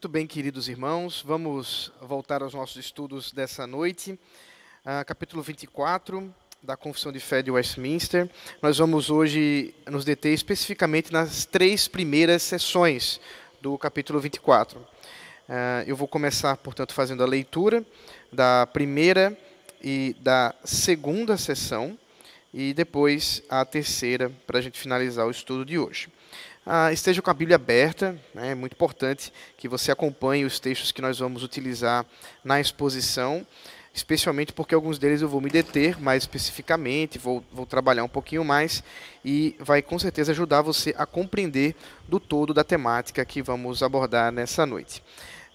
Muito bem, queridos irmãos, vamos voltar aos nossos estudos dessa noite. Uh, capítulo 24 da Confissão de Fé de Westminster. Nós vamos hoje nos deter especificamente nas três primeiras sessões do capítulo 24. Uh, ah, eu vou começar, portanto, fazendo a leitura da primeira e da segunda sessão e depois a terceira para a gente finalizar o estudo de hoje ah, esteja com a Bíblia aberta. Né? É muito importante que você acompanhe os textos que nós vamos utilizar na exposição, especialmente porque alguns deles eu vou me deter mais especificamente, vou, vou trabalhar um pouquinho mais e vai com certeza ajudar você a compreender do todo da temática que vamos abordar nessa noite.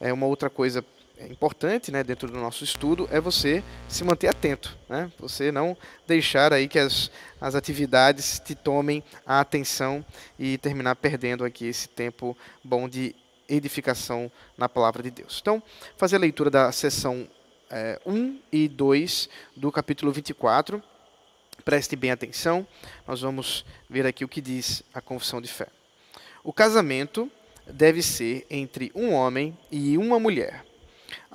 É uma outra coisa importante né, dentro do nosso estudo é você se manter atento, né? você não deixar aí que as, as atividades te tomem a atenção e terminar perdendo aqui esse tempo bom de edificação na palavra de Deus. Então, fazer a leitura da sessão é, 1 e 2 do capítulo 24. Preste bem atenção, nós vamos ver aqui o que diz a confissão de fé. O casamento deve ser entre um homem e uma mulher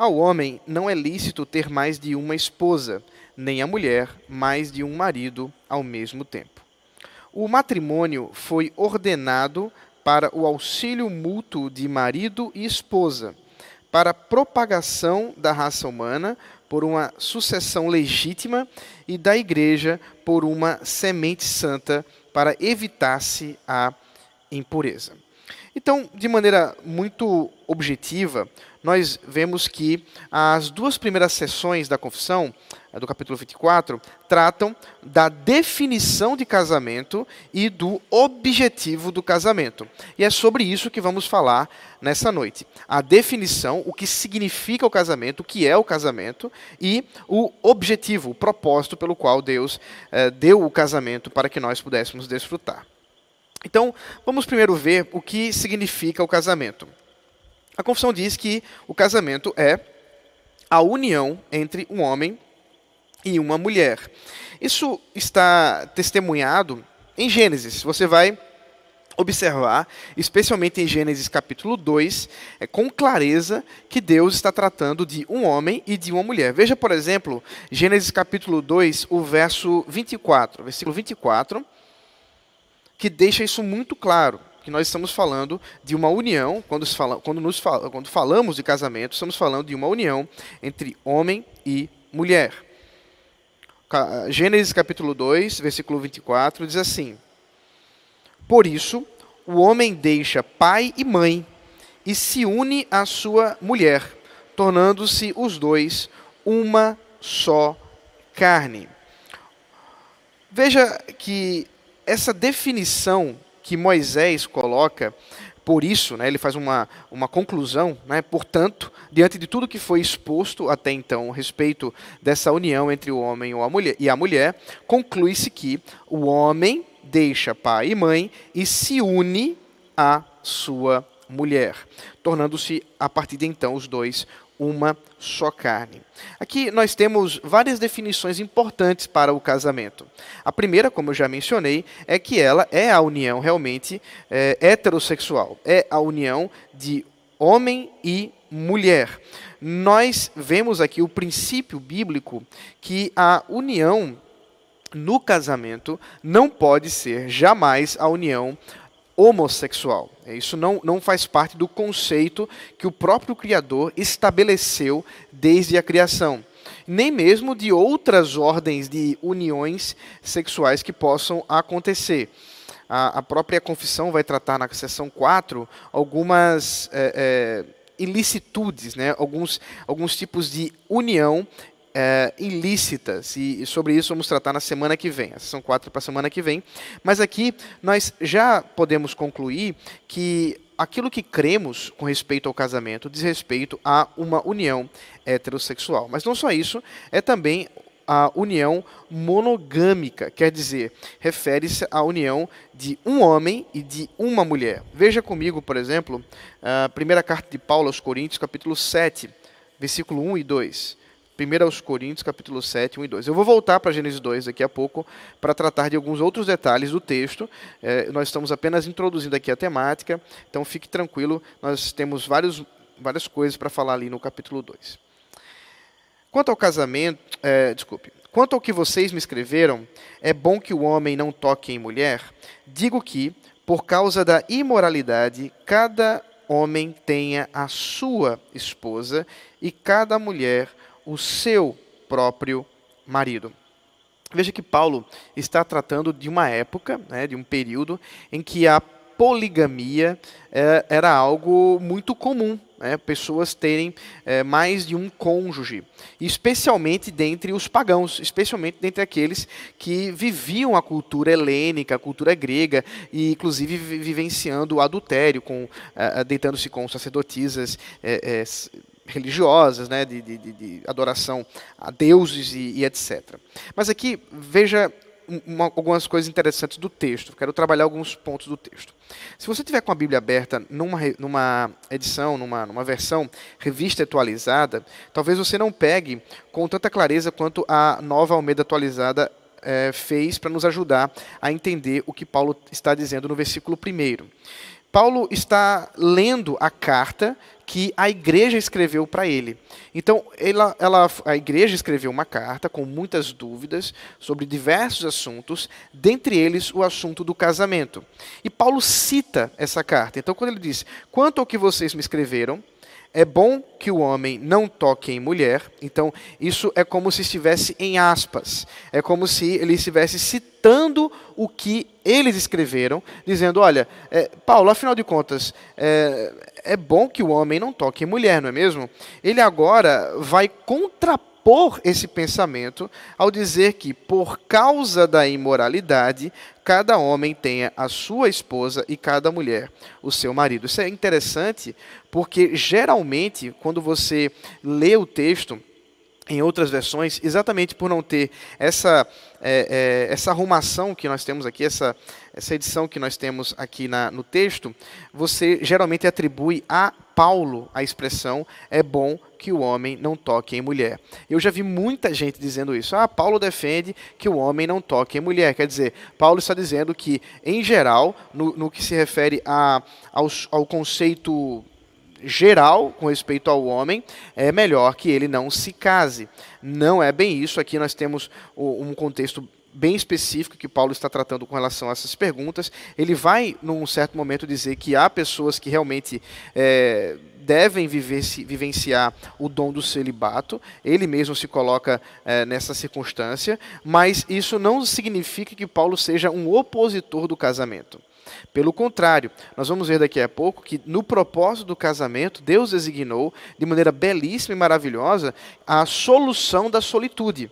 ao homem não é lícito ter mais de uma esposa, nem à mulher mais de um marido ao mesmo tempo. O matrimônio foi ordenado para o auxílio mútuo de marido e esposa, para a propagação da raça humana por uma sucessão legítima e da igreja por uma semente santa para evitar-se a impureza. Então, de maneira muito objetiva, nós vemos que as duas primeiras sessões da confissão, do capítulo 24, tratam da definição de casamento e do objetivo do casamento. E é sobre isso que vamos falar nessa noite. A definição, o que significa o casamento, o que é o casamento e o objetivo, o propósito pelo qual Deus eh, deu o casamento para que nós pudéssemos desfrutar. Então, vamos primeiro ver o que significa o casamento. A confissão diz que o casamento é a união entre um homem e uma mulher. Isso está testemunhado em Gênesis. Você vai observar, especialmente em Gênesis capítulo 2, é, com clareza que Deus está tratando de um homem e de uma mulher. Veja, por exemplo, Gênesis capítulo 2, o verso 24, versículo 24, que deixa isso muito claro que nós estamos falando de uma união, quando, fala, quando, nos fala, quando falamos de casamento, estamos falando de uma união entre homem e mulher. Gênesis capítulo 2, versículo 24, diz assim: Por isso, o homem deixa pai e mãe e se une à sua mulher, tornando-se os dois uma só carne. Veja que essa definição que Moisés coloca, por isso, né, ele faz uma, uma conclusão, né, portanto, diante de tudo que foi exposto até então a respeito dessa união entre o homem e a mulher, conclui-se que o homem deixa pai e mãe e se une à sua mulher, tornando-se a partir de então os dois uma só carne. Aqui nós temos várias definições importantes para o casamento. A primeira, como eu já mencionei, é que ela é a união realmente é, heterossexual, é a união de homem e mulher. Nós vemos aqui o princípio bíblico que a união no casamento não pode ser jamais a união homossexual. É, isso não, não faz parte do conceito que o próprio Criador estabeleceu desde a criação. Nem mesmo de outras ordens de uniões sexuais que possam acontecer. A, a própria confissão vai tratar na seção 4 algumas é, é, ilicitudes, né? alguns, alguns tipos de união é, ilícitas, e sobre isso vamos tratar na semana que vem. Essas são quatro para a semana que vem. Mas aqui nós já podemos concluir que aquilo que cremos com respeito ao casamento diz respeito a uma união heterossexual. Mas não só isso, é também a união monogâmica, quer dizer, refere-se à união de um homem e de uma mulher. Veja comigo, por exemplo, a primeira carta de Paulo aos Coríntios, capítulo 7, versículo 1 e 2. 1 aos Coríntios, capítulo 7, 1 e 2. Eu vou voltar para Gênesis 2 daqui a pouco para tratar de alguns outros detalhes do texto. É, nós estamos apenas introduzindo aqui a temática, então fique tranquilo, nós temos vários várias coisas para falar ali no capítulo 2. Quanto ao casamento, é, desculpe, quanto ao que vocês me escreveram, é bom que o homem não toque em mulher. Digo que, por causa da imoralidade, cada homem tenha a sua esposa e cada mulher o seu próprio marido. Veja que Paulo está tratando de uma época, né, de um período em que a poligamia é, era algo muito comum, né, pessoas terem é, mais de um cônjuge, especialmente dentre os pagãos, especialmente dentre aqueles que viviam a cultura helênica, a cultura grega, e inclusive vivenciando o adultério, com, é, deitando-se com sacerdotisas religiosas, né, de, de, de, adoração a deuses e, e etc. Mas aqui, veja uma, algumas coisas interessantes do texto. Quero trabalhar alguns pontos do texto. Se você tiver com a Bíblia aberta numa, numa edição, numa, numa versão revista atualizada, talvez você não pegue com tanta clareza quanto a nova Almeida atualizada é, fez para nos ajudar a entender o que Paulo está dizendo no versículo 1. Paulo está lendo a carta que a igreja escreveu para ele. Então, ela, ela, a igreja escreveu uma carta com muitas dúvidas sobre diversos assuntos, dentre eles o assunto do casamento. E Paulo cita essa carta. Então, quando ele diz: Quanto ao que vocês me escreveram, é bom que o homem não toque em mulher. Então, isso é como se estivesse em aspas. É como se ele estivesse citando o que eles escreveram, dizendo: olha, é, Paulo, afinal de contas, é, é bom que o homem não toque em mulher, não é mesmo? Ele agora vai contrapor esse pensamento ao dizer que, por causa da imoralidade, cada homem tenha a sua esposa e cada mulher o seu marido. Isso é interessante porque geralmente quando você lê o texto em outras versões, exatamente por não ter essa, é, é, essa arrumação que nós temos aqui, essa, essa edição que nós temos aqui na, no texto, você geralmente atribui a Paulo a expressão é bom que o homem não toque em mulher. Eu já vi muita gente dizendo isso. Ah, Paulo defende que o homem não toque em mulher. Quer dizer, Paulo está dizendo que, em geral, no, no que se refere a, ao, ao conceito geral com respeito ao homem, é melhor que ele não se case. Não é bem isso. Aqui nós temos um contexto bem específico que Paulo está tratando com relação a essas perguntas. Ele vai, num certo momento, dizer que há pessoas que realmente é, devem viver, vivenciar o dom do celibato. Ele mesmo se coloca é, nessa circunstância, mas isso não significa que Paulo seja um opositor do casamento. Pelo contrário, nós vamos ver daqui a pouco que no propósito do casamento, Deus designou de maneira belíssima e maravilhosa a solução da solitude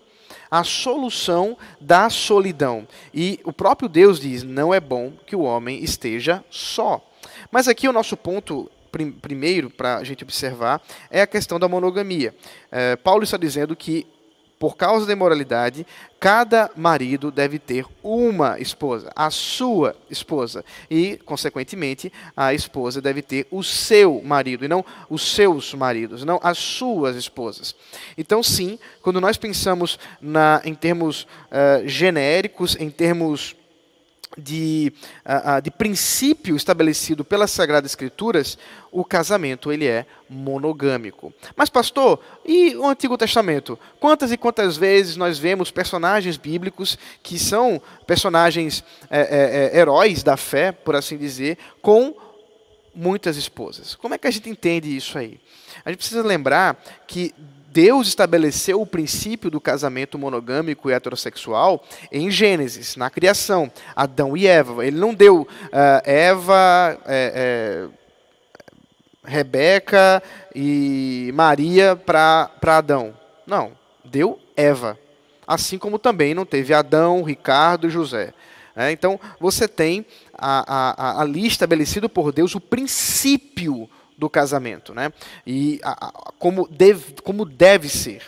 a solução da solidão. E o próprio Deus diz: não é bom que o homem esteja só. Mas aqui o nosso ponto primeiro para a gente observar é a questão da monogamia. É, Paulo está dizendo que por causa da imoralidade, cada marido deve ter uma esposa, a sua esposa. E, consequentemente, a esposa deve ter o seu marido, e não os seus maridos, não as suas esposas. Então, sim, quando nós pensamos na, em termos uh, genéricos, em termos de, de princípio estabelecido pelas Sagradas Escrituras, o casamento ele é monogâmico. Mas, pastor, e o Antigo Testamento? Quantas e quantas vezes nós vemos personagens bíblicos que são personagens é, é, é, heróis da fé, por assim dizer, com muitas esposas? Como é que a gente entende isso aí? A gente precisa lembrar que Deus estabeleceu o princípio do casamento monogâmico e heterossexual em Gênesis, na criação, Adão e Eva. Ele não deu uh, Eva, é, é, Rebeca e Maria para Adão. Não, deu Eva. Assim como também não teve Adão, Ricardo e José. É, então, você tem a, a, ali estabelecido por Deus o princípio do casamento, né? E a, a, como, deve, como deve ser.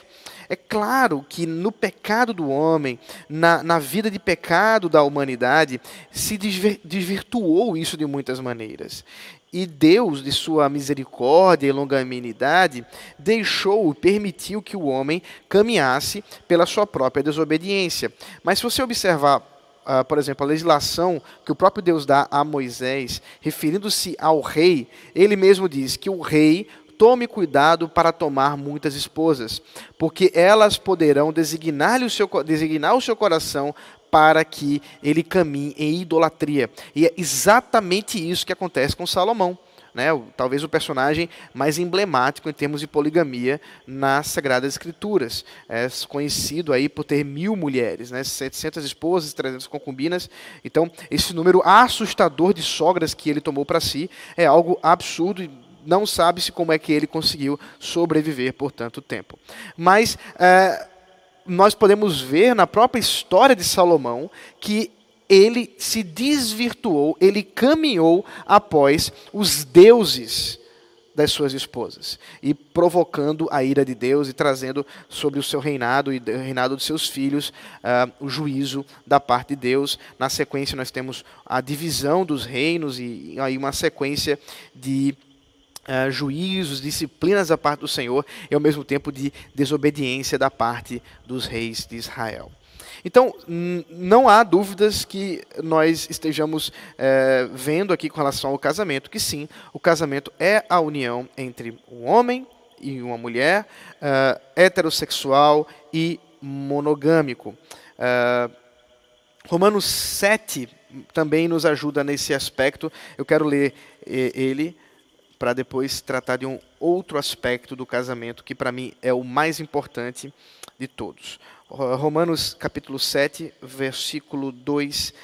É claro que no pecado do homem, na, na vida de pecado da humanidade, se desvirtuou isso de muitas maneiras. E Deus, de sua misericórdia e longanimidade, deixou, permitiu que o homem caminhasse pela sua própria desobediência. Mas se você observar uh, por exemplo, a legislação que o próprio Deus dá a Moisés, referindo-se ao rei, ele mesmo diz que o rei tome cuidado para tomar muitas esposas, porque elas poderão designar, o seu, designar o seu coração para que ele caminhe em idolatria. E é exatamente isso que acontece com Salomão. Né, talvez o personagem mais emblemático em termos de poligamia nas Sagradas Escrituras. É conhecido aí por ter mil mulheres, né, 700 esposas, 300 concubinas. Então, esse número assustador de sogras que ele tomou para si é algo absurdo não sabe-se como é que ele conseguiu sobreviver por tanto tempo. Mas é, nós podemos ver na própria história de Salomão que ele se desvirtuou, ele caminhou após os deuses das suas esposas e provocando a ira de Deus e trazendo sobre o seu reinado e o reinado dos seus filhos uh, o juízo da parte de Deus. Na sequência nós temos a divisão dos reinos e aí uma sequência de uh, juízos, disciplinas da parte do Senhor e ao mesmo tempo de desobediência da parte dos reis de Israel. Então, não há dúvidas que nós estejamos é, vendo aqui com relação ao casamento, que sim, o casamento é a união entre um homem e uma mulher, é, heterossexual e monogâmico. É, Romanos 7 também nos ajuda nesse aspecto. Eu quero ler ele para depois tratar de um outro aspecto do casamento que para mim é o mais importante de todos. Romanos capítulo 7, versículo 2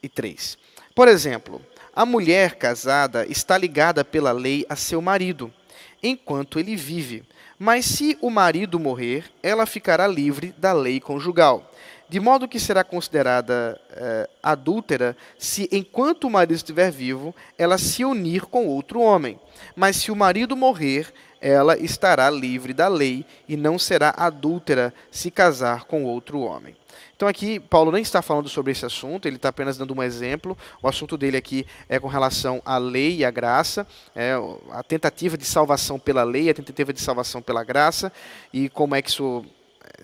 e 3. Por exemplo, a mulher casada está ligada pela lei a seu marido, enquanto ele vive. Mas se o marido morrer, ela ficará livre da lei conjugal. De modo que será considerada eh, adúltera se, enquanto o marido estiver vivo, ela se unir com outro homem. Mas se o marido morrer, ela estará livre da lei e não será adúltera se casar com outro homem. Então aqui Paulo nem está falando sobre esse assunto, ele está apenas dando um exemplo. O assunto dele aqui é com relação à lei e à graça, é a tentativa de salvação pela lei, a tentativa de salvação pela graça e como é que isso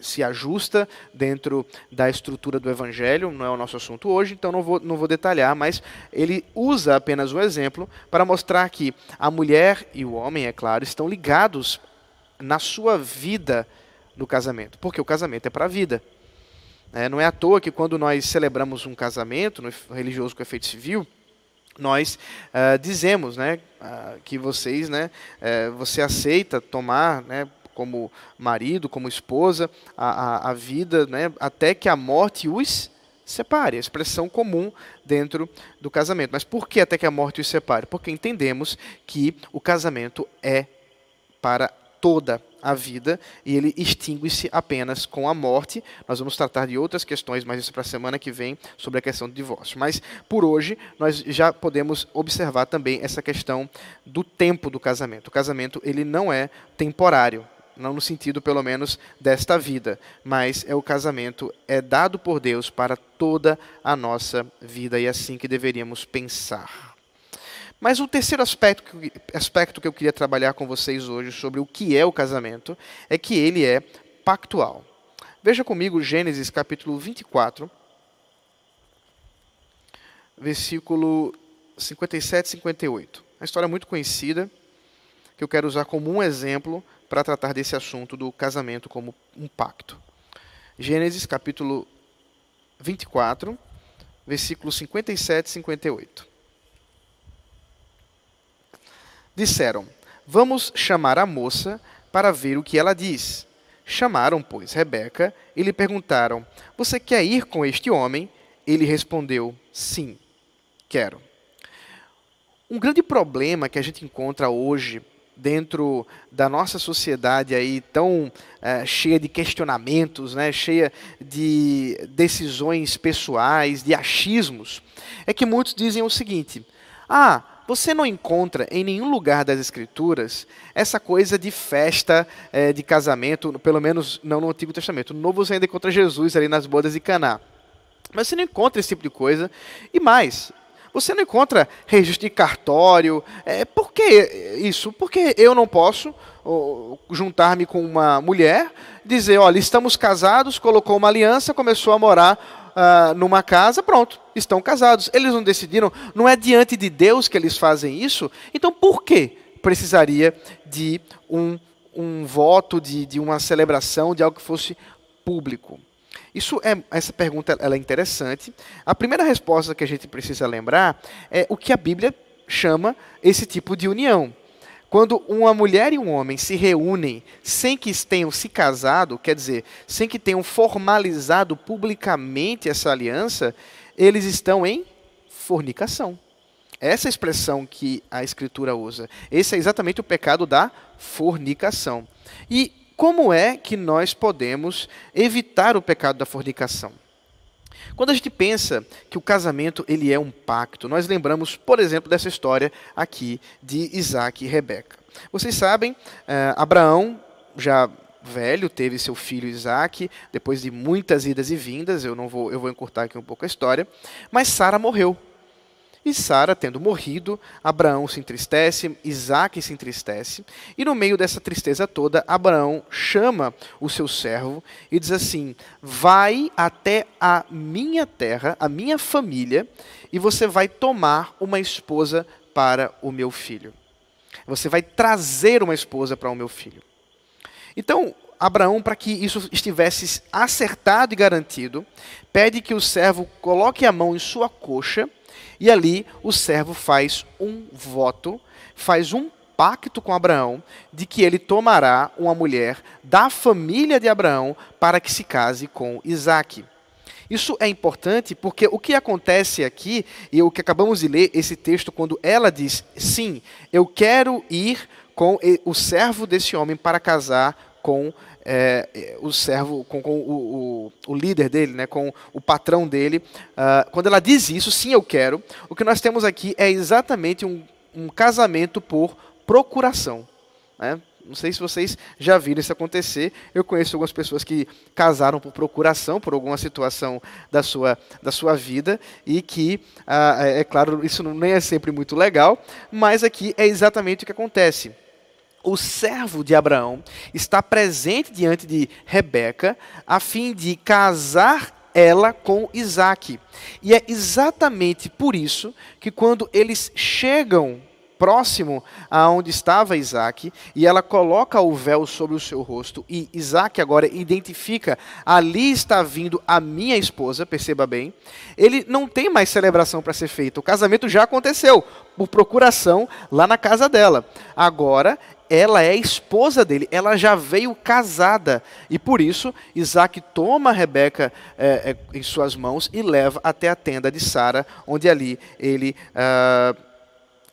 se ajusta dentro da estrutura do Evangelho, não é o nosso assunto hoje, então não vou, não vou detalhar, mas ele usa apenas o exemplo para mostrar que a mulher e o homem, é claro, estão ligados na sua vida no casamento, porque o casamento é para a vida. É, não é à toa que quando nós celebramos um casamento no religioso com efeito civil, nós uh, dizemos né, uh, que vocês, né, uh, você aceita tomar né, como marido, como esposa, a, a, a vida, né, até que a morte os separe, a expressão comum dentro do casamento. Mas por que até que a morte os separe? Porque entendemos que o casamento é para toda a vida e ele extingue-se apenas com a morte. Nós vamos tratar de outras questões, mas isso para a semana que vem, sobre a questão do divórcio. Mas por hoje, nós já podemos observar também essa questão do tempo do casamento. O casamento ele não é temporário não no sentido pelo menos desta vida, mas é o casamento é dado por Deus para toda a nossa vida e é assim que deveríamos pensar. Mas o terceiro aspecto, aspecto que eu queria trabalhar com vocês hoje sobre o que é o casamento é que ele é pactual. Veja comigo Gênesis capítulo 24, versículo 57 e 58. Uma história muito conhecida que eu quero usar como um exemplo para tratar desse assunto do casamento como um pacto. Gênesis capítulo 24, versículos 57 e 58. Disseram: Vamos chamar a moça para ver o que ela diz. Chamaram, pois, Rebeca e lhe perguntaram: Você quer ir com este homem? Ele respondeu: Sim, quero. Um grande problema que a gente encontra hoje dentro da nossa sociedade aí tão é, cheia de questionamentos, né, cheia de decisões pessoais, de achismos, é que muitos dizem o seguinte: ah, você não encontra em nenhum lugar das Escrituras essa coisa de festa é, de casamento, pelo menos não no Antigo Testamento. No Novo você ainda encontra Jesus ali nas bodas de Caná. Mas você não encontra esse tipo de coisa. E mais, você não encontra registro de cartório. É, por que isso? Porque eu não posso juntar-me com uma mulher, dizer, olha, estamos casados, colocou uma aliança, começou a morar uh, numa casa, pronto, estão casados. Eles não decidiram, não é diante de Deus que eles fazem isso. Então por quê? precisaria de um, um voto, de, de uma celebração, de algo que fosse público? Isso é, essa pergunta ela é interessante. A primeira resposta que a gente precisa lembrar é o que a Bíblia chama esse tipo de união. Quando uma mulher e um homem se reúnem sem que tenham se casado, quer dizer, sem que tenham formalizado publicamente essa aliança, eles estão em fornicação. Essa é expressão que a Escritura usa. Esse é exatamente o pecado da fornicação. E como é que nós podemos evitar o pecado da fornicação? Quando a gente pensa que o casamento ele é um pacto, nós lembramos, por exemplo, dessa história aqui de Isaac e Rebeca. Vocês sabem, eh, Abraão já velho teve seu filho Isaac depois de muitas idas e vindas. Eu não vou, eu vou encurtar aqui um pouco a história. Mas Sara morreu. E Sara, tendo morrido, Abraão se entristece, Isaac se entristece, e no meio dessa tristeza toda, Abraão chama o seu servo e diz assim: Vai até a minha terra, a minha família, e você vai tomar uma esposa para o meu filho. Você vai trazer uma esposa para o meu filho. Então, Abraão, para que isso estivesse acertado e garantido, pede que o servo coloque a mão em sua coxa e ali o servo faz um voto, faz um pacto com Abraão de que ele tomará uma mulher da família de Abraão para que se case com Isaac. Isso é importante porque o que acontece aqui, e o que acabamos de ler, esse texto, quando ela diz: Sim, eu quero ir com o servo desse homem para casar com é, o servo, com, com o, o, o, líder dele, né, com o patrão dele. Uh, quando ela diz isso, sim, eu quero, o que nós temos aqui é exatamente um, um casamento por procuração. Né? Não sei se vocês já viram isso acontecer. Eu conheço algumas pessoas que casaram por procuração, por alguma situação da sua, da sua vida, e que, ah, é, é claro, isso nem é sempre muito legal, mas aqui é exatamente o que acontece o servo de Abraão está presente diante de Rebeca a fim de casar ela com Isaac. E é exatamente por isso que quando eles chegam próximo a onde estava Isaac, e ela coloca o véu sobre o seu rosto, e Isaac agora identifica: ali está vindo a minha esposa, perceba bem. Ele não tem mais celebração para ser feita, o casamento já aconteceu, por procuração lá na casa dela. Agora ela é esposa dele, ela já veio casada. E por isso, Isaac toma Rebeca é, é, em suas mãos e leva até a tenda de Sara, onde ali ele uh,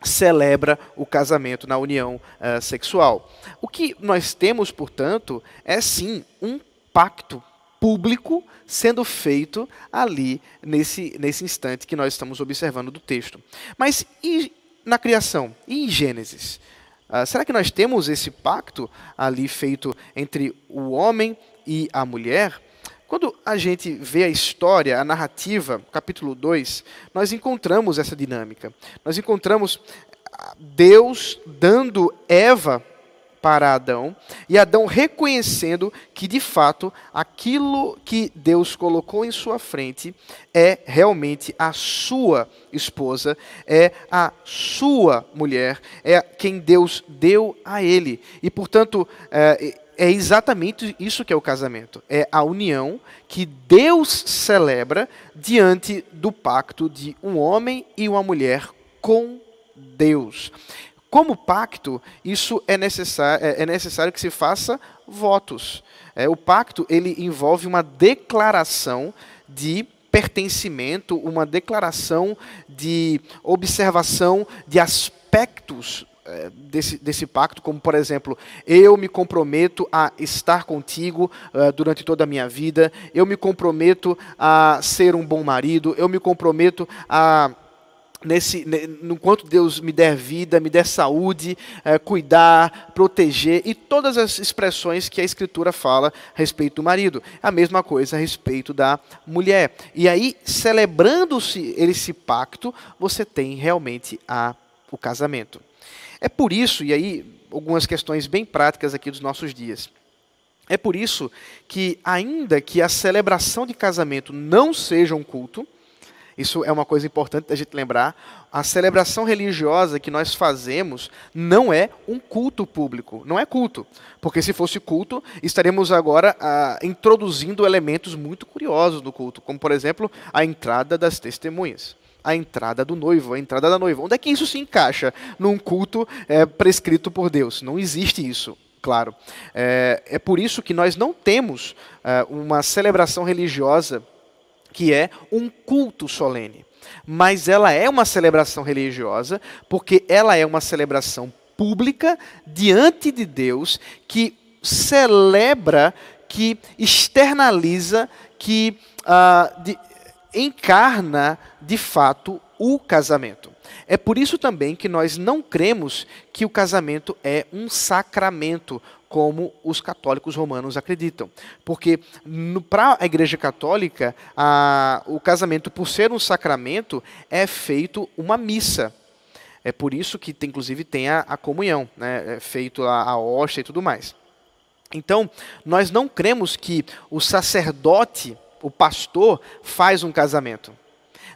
celebra o casamento na união uh, sexual. O que nós temos, portanto, é sim um pacto público sendo feito ali nesse, nesse instante que nós estamos observando do texto. Mas e na criação? E em Gênesis? Uh, será que nós temos esse pacto ali feito entre o homem e a mulher? Quando a gente vê a história, a narrativa, capítulo 2, nós encontramos essa dinâmica. Nós encontramos ah, Deus dando Eva para Adão, e Adão reconhecendo que de fato aquilo que Deus colocou em sua frente é realmente a sua esposa, é a sua mulher, é quem Deus deu a ele. E portanto, é, é exatamente isso que é o casamento. É a união que Deus celebra diante do pacto de um homem e uma mulher com Deus. Como pacto, isso é necessário, é, é necessário que se faça votos. É, o pacto ele envolve uma declaração de pertencimento, uma declaração de observação de aspectos é, desse, desse pacto, como por exemplo, eu me comprometo a estar contigo uh, durante toda a minha vida, eu me comprometo a ser um bom marido, eu me comprometo a nesse, no quanto Deus me der vida, me der saúde, é, cuidar, proteger e todas as expressões que a Escritura fala a respeito do marido. A mesma coisa a respeito da mulher. E aí, celebrando-se esse pacto, você tem realmente a, o casamento. É por isso, e aí algumas questões bem práticas aqui dos nossos dias. É por isso que, ainda que a celebração de casamento não seja um culto, Isso é uma coisa importante da gente lembrar. A celebração religiosa que nós fazemos não é um culto público, não é culto. Porque se fosse culto, estaremos agora ah, introduzindo elementos muito curiosos no culto, como por exemplo a entrada das testemunhas a entrada do noivo, a entrada da noiva. Onde é que isso se encaixa num culto é, prescrito por Deus? Não existe isso, claro. É, é por isso que nós não temos é, uma celebração religiosa que é um culto solene. Mas ela é uma celebração religiosa, porque ela é uma celebração pública diante de Deus que celebra, que externaliza, que uh, de, encarna de fato o casamento. É por isso também que nós não cremos que o casamento é um sacramento, como os católicos romanos acreditam. Porque para a Igreja Católica, a, o casamento, por ser um sacramento, é feito uma missa. É por isso que, tem, inclusive, tem a, a comunhão, né? é feito a, a hóstia e tudo mais. Então, nós não cremos que o sacerdote, o pastor, faz um casamento.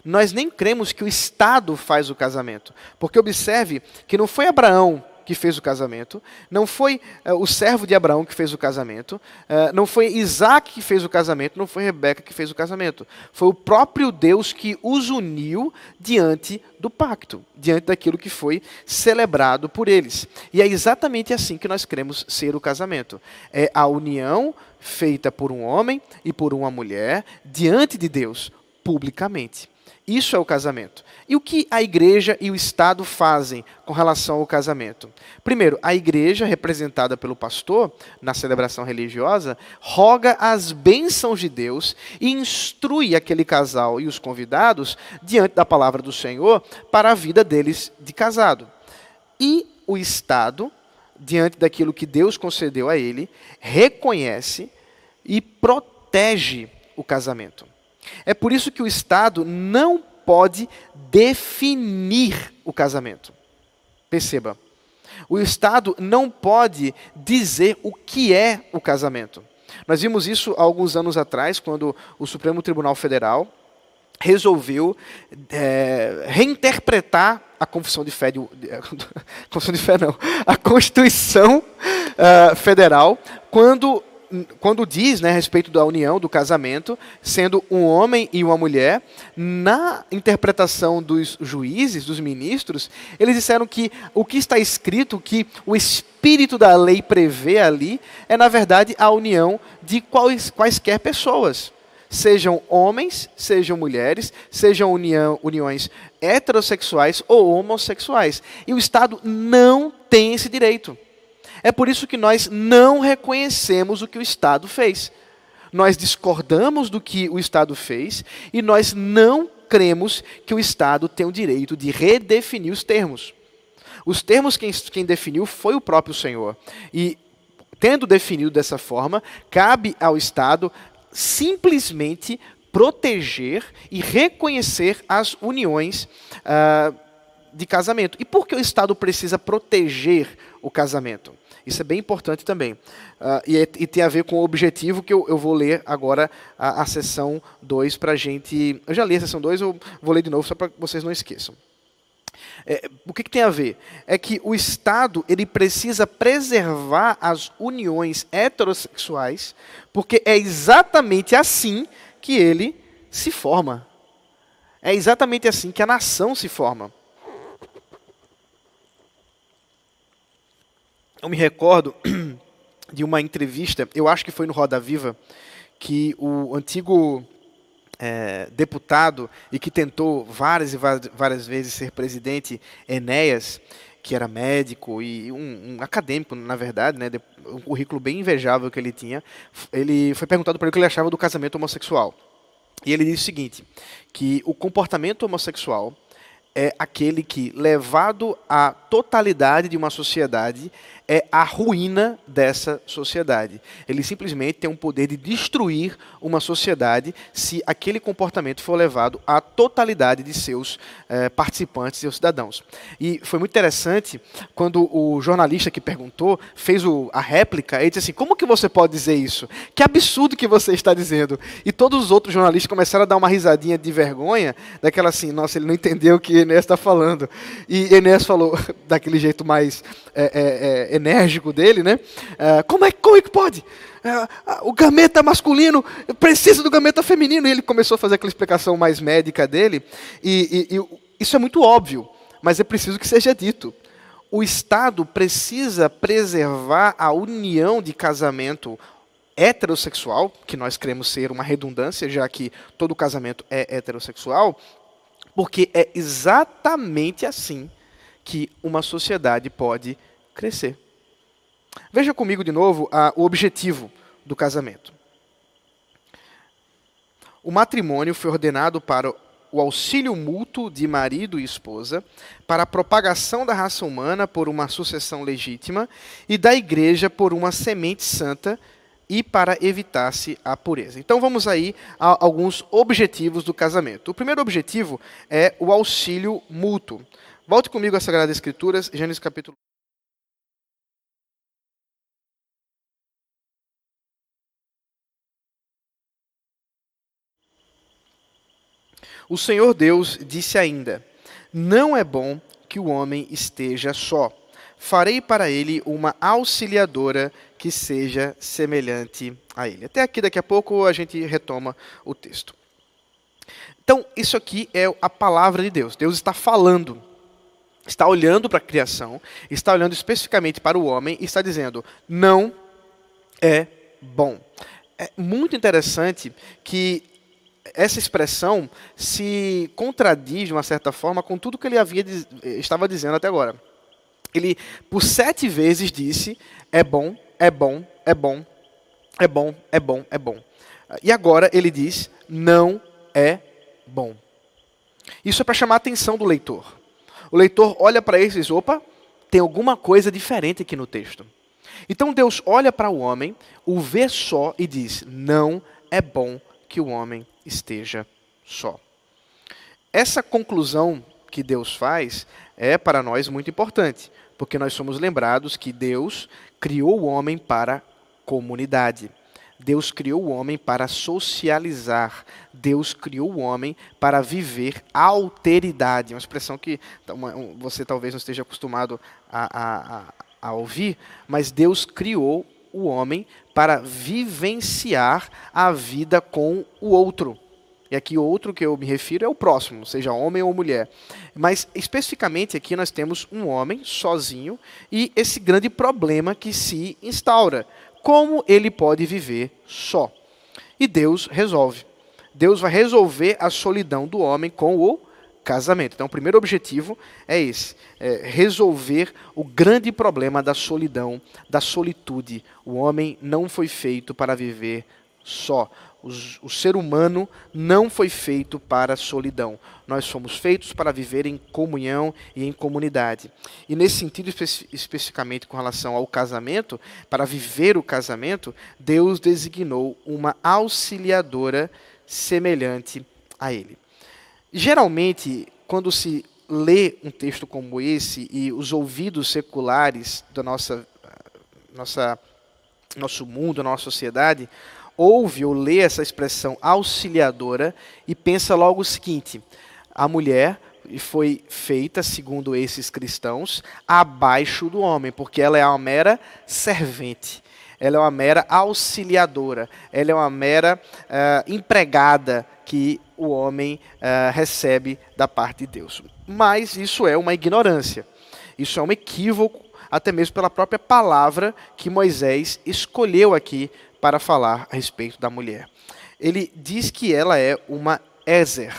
Nós nem cremos que o Estado faz o casamento. Porque observe que não foi Abraão que fez o casamento, não foi uh, o servo de Abraão que fez o casamento, uh, não foi Isaac que fez o casamento, não foi Rebeca que fez o casamento. Foi o próprio Deus que os uniu diante do pacto, diante daquilo que foi celebrado por eles. E é exatamente assim que nós queremos ser o casamento. É a união feita por um homem e por uma mulher diante de Deus, publicamente. Isso é o casamento. E o que a igreja e o Estado fazem com relação ao casamento? Primeiro, a igreja, representada pelo pastor na celebração religiosa, roga as bênçãos de Deus e instrui aquele casal e os convidados diante da palavra do Senhor para a vida deles de casado. E o Estado, diante daquilo que Deus concedeu a ele, reconhece e protege o casamento. É por isso que o Estado não pode definir o casamento. Perceba. O Estado não pode dizer o que é o casamento. Nós vimos isso há alguns anos atrás, quando o Supremo Tribunal Federal resolveu é, reinterpretar a confissão de fé, de, confissão de fé não, a Constituição uh, Federal, quando quando diz né, a respeito da união, do casamento, sendo um homem e uma mulher, na interpretação dos juízes, dos ministros, eles disseram que o que está escrito, que o espírito da lei prevê ali, é na verdade a união de quais, quaisquer pessoas. Sejam homens, sejam mulheres, sejam união, uniões heterossexuais ou homossexuais. E o Estado não tem esse direito. É por isso que nós não reconhecemos o que o Estado fez. Nós discordamos do que o Estado fez e nós não cremos que o Estado tem o direito de redefinir os termos. Os termos quem, quem definiu foi o próprio Senhor. E, tendo definido dessa forma, cabe ao Estado simplesmente proteger e reconhecer as uniões uh, de casamento. E por que o Estado precisa proteger o casamento? Isso é bem importante também. Uh, e, é, e, tem a ver com o objetivo que eu, eu vou ler agora a, a sessão 2 para a gente. Eu já li a sessão 2, eu vou ler de novo só para vocês não esqueçam. É, o que, que, tem a ver? É que o Estado ele precisa preservar as uniões heterossexuais, porque é exatamente assim que ele se forma. É exatamente assim que a nação se forma. Eu me recordo de uma entrevista, eu acho que foi no Roda Viva, que o antigo é, deputado e que tentou várias e várias vezes ser presidente, Enéas, que era médico e um, um, acadêmico, na verdade, né, um currículo bem invejável que ele tinha, ele foi perguntado para ele o que ele achava do casamento homossexual. E ele disse o seguinte, que o comportamento homossexual é aquele que, levado à totalidade de uma sociedade, é a ruína dessa sociedade. Ele simplesmente tem um poder de destruir uma sociedade se aquele comportamento for levado à totalidade de seus eh, participantes, seus cidadãos. E foi muito interessante quando o jornalista que perguntou fez o, a réplica, ele disse assim: Como que você pode dizer isso? Que absurdo que você está dizendo. E todos os outros jornalistas começaram a dar uma risadinha de vergonha, daquela assim: Nossa, ele não entendeu o que Enéas está falando. E Enéas falou daquele jeito mais. É, é, enérgico dele, né? É, como, é, como é que pode? É, o gameta masculino precisa do gameta feminino. E ele começou a fazer aquela explicação mais médica dele. E, e, e isso é muito óbvio, mas é preciso que seja dito. O Estado precisa preservar a união de casamento heterossexual, que nós queremos ser uma redundância, já que todo casamento é heterossexual, porque é exatamente assim que uma sociedade pode crescer. Veja comigo de novo a, o objetivo do casamento. O matrimônio foi ordenado para o auxílio mútuo de marido e esposa, para a propagação da raça humana por uma sucessão legítima e da igreja por uma semente santa e para evitar-se a pureza. Então vamos aí a alguns objetivos do casamento. O primeiro objetivo é o auxílio mútuo. Volte comigo às Sagradas Escrituras, Gênesis capítulo O Senhor Deus disse ainda: Não é bom que o homem esteja só. Farei para ele uma auxiliadora que seja semelhante a ele. Até aqui, daqui a pouco, a gente retoma o texto. Então, isso aqui é a palavra de Deus. Deus está falando, está olhando para a criação, está olhando especificamente para o homem e está dizendo: não é bom. É muito interessante que essa expressão se contradiz, de uma certa forma, com tudo que ele havia estava dizendo até agora. Ele, por sete vezes, disse: é bom, é bom, é bom, é bom, é bom, é bom. E agora ele diz: não é bom. Isso é para chamar a atenção do leitor. O leitor olha para isso e diz: opa, tem alguma coisa diferente aqui no texto. Então Deus olha para o homem, o vê só e diz: não é bom que o homem esteja só. Essa conclusão que Deus faz é para nós muito importante, porque nós somos lembrados que Deus criou o homem para comunidade. Deus criou o homem para socializar. Deus criou o homem para viver alteridade. Uma expressão que você talvez não esteja acostumado a, a, a ouvir, mas Deus criou o homem para vivenciar a vida com o outro. E aqui o outro que eu me refiro é o próximo, seja homem ou mulher. Mas especificamente aqui nós temos um homem sozinho e esse grande problema que se instaura. Como ele pode viver só? E Deus resolve. Deus vai resolver a solidão do homem com o casamento. Então, o primeiro objetivo é esse: é resolver o grande problema da solidão, da solitude. O homem não foi feito para viver só. O, ser humano não foi feito para a solidão. Nós fomos feitos para viver em comunhão e em comunidade. E nesse sentido, espe especificamente com relação ao casamento, para viver o casamento, Deus designou uma auxiliadora semelhante a ele. Geralmente, quando se lê um texto como esse e os ouvidos seculares da nossa, nossa nosso mundo, nossa sociedade, ouve ou lê essa expressão auxiliadora e pensa logo o seguinte: a mulher foi feita, segundo esses cristãos, abaixo do homem, porque ela é uma mera servente, ela é uma mera auxiliadora, ela é uma mera uh, empregada que o homem uh, recebe da parte de Deus. Mas isso é uma ignorância, isso é um equívoco, até mesmo pela própria palavra que Moisés escolheu aqui para falar a respeito da mulher. Ele diz que ela é uma Ezer.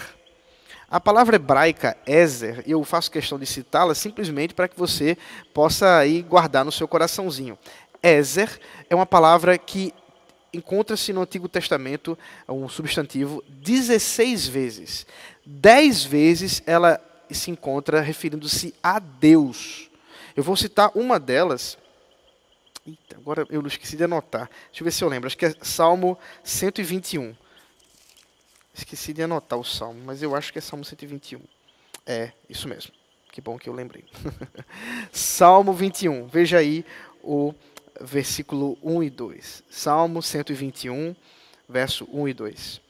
A palavra hebraica Ezer, eu faço questão de citá-la simplesmente para que você possa aí guardar no seu coraçãozinho. Ezer é uma palavra que encontra-se no Antigo Testamento, um substantivo, 16 vezes. Dez vezes ela se encontra referindo-se a Deus. Eu vou citar uma delas. Eita, agora eu esqueci de anotar. Deixa eu ver se eu lembro. Acho que é Salmo 121. Esqueci de anotar o salmo, mas eu acho que é Salmo 121. É, isso mesmo. Que bom que eu lembrei. salmo 21. Veja aí o versículo 1 e 2. Salmo 121, verso 1 e 2.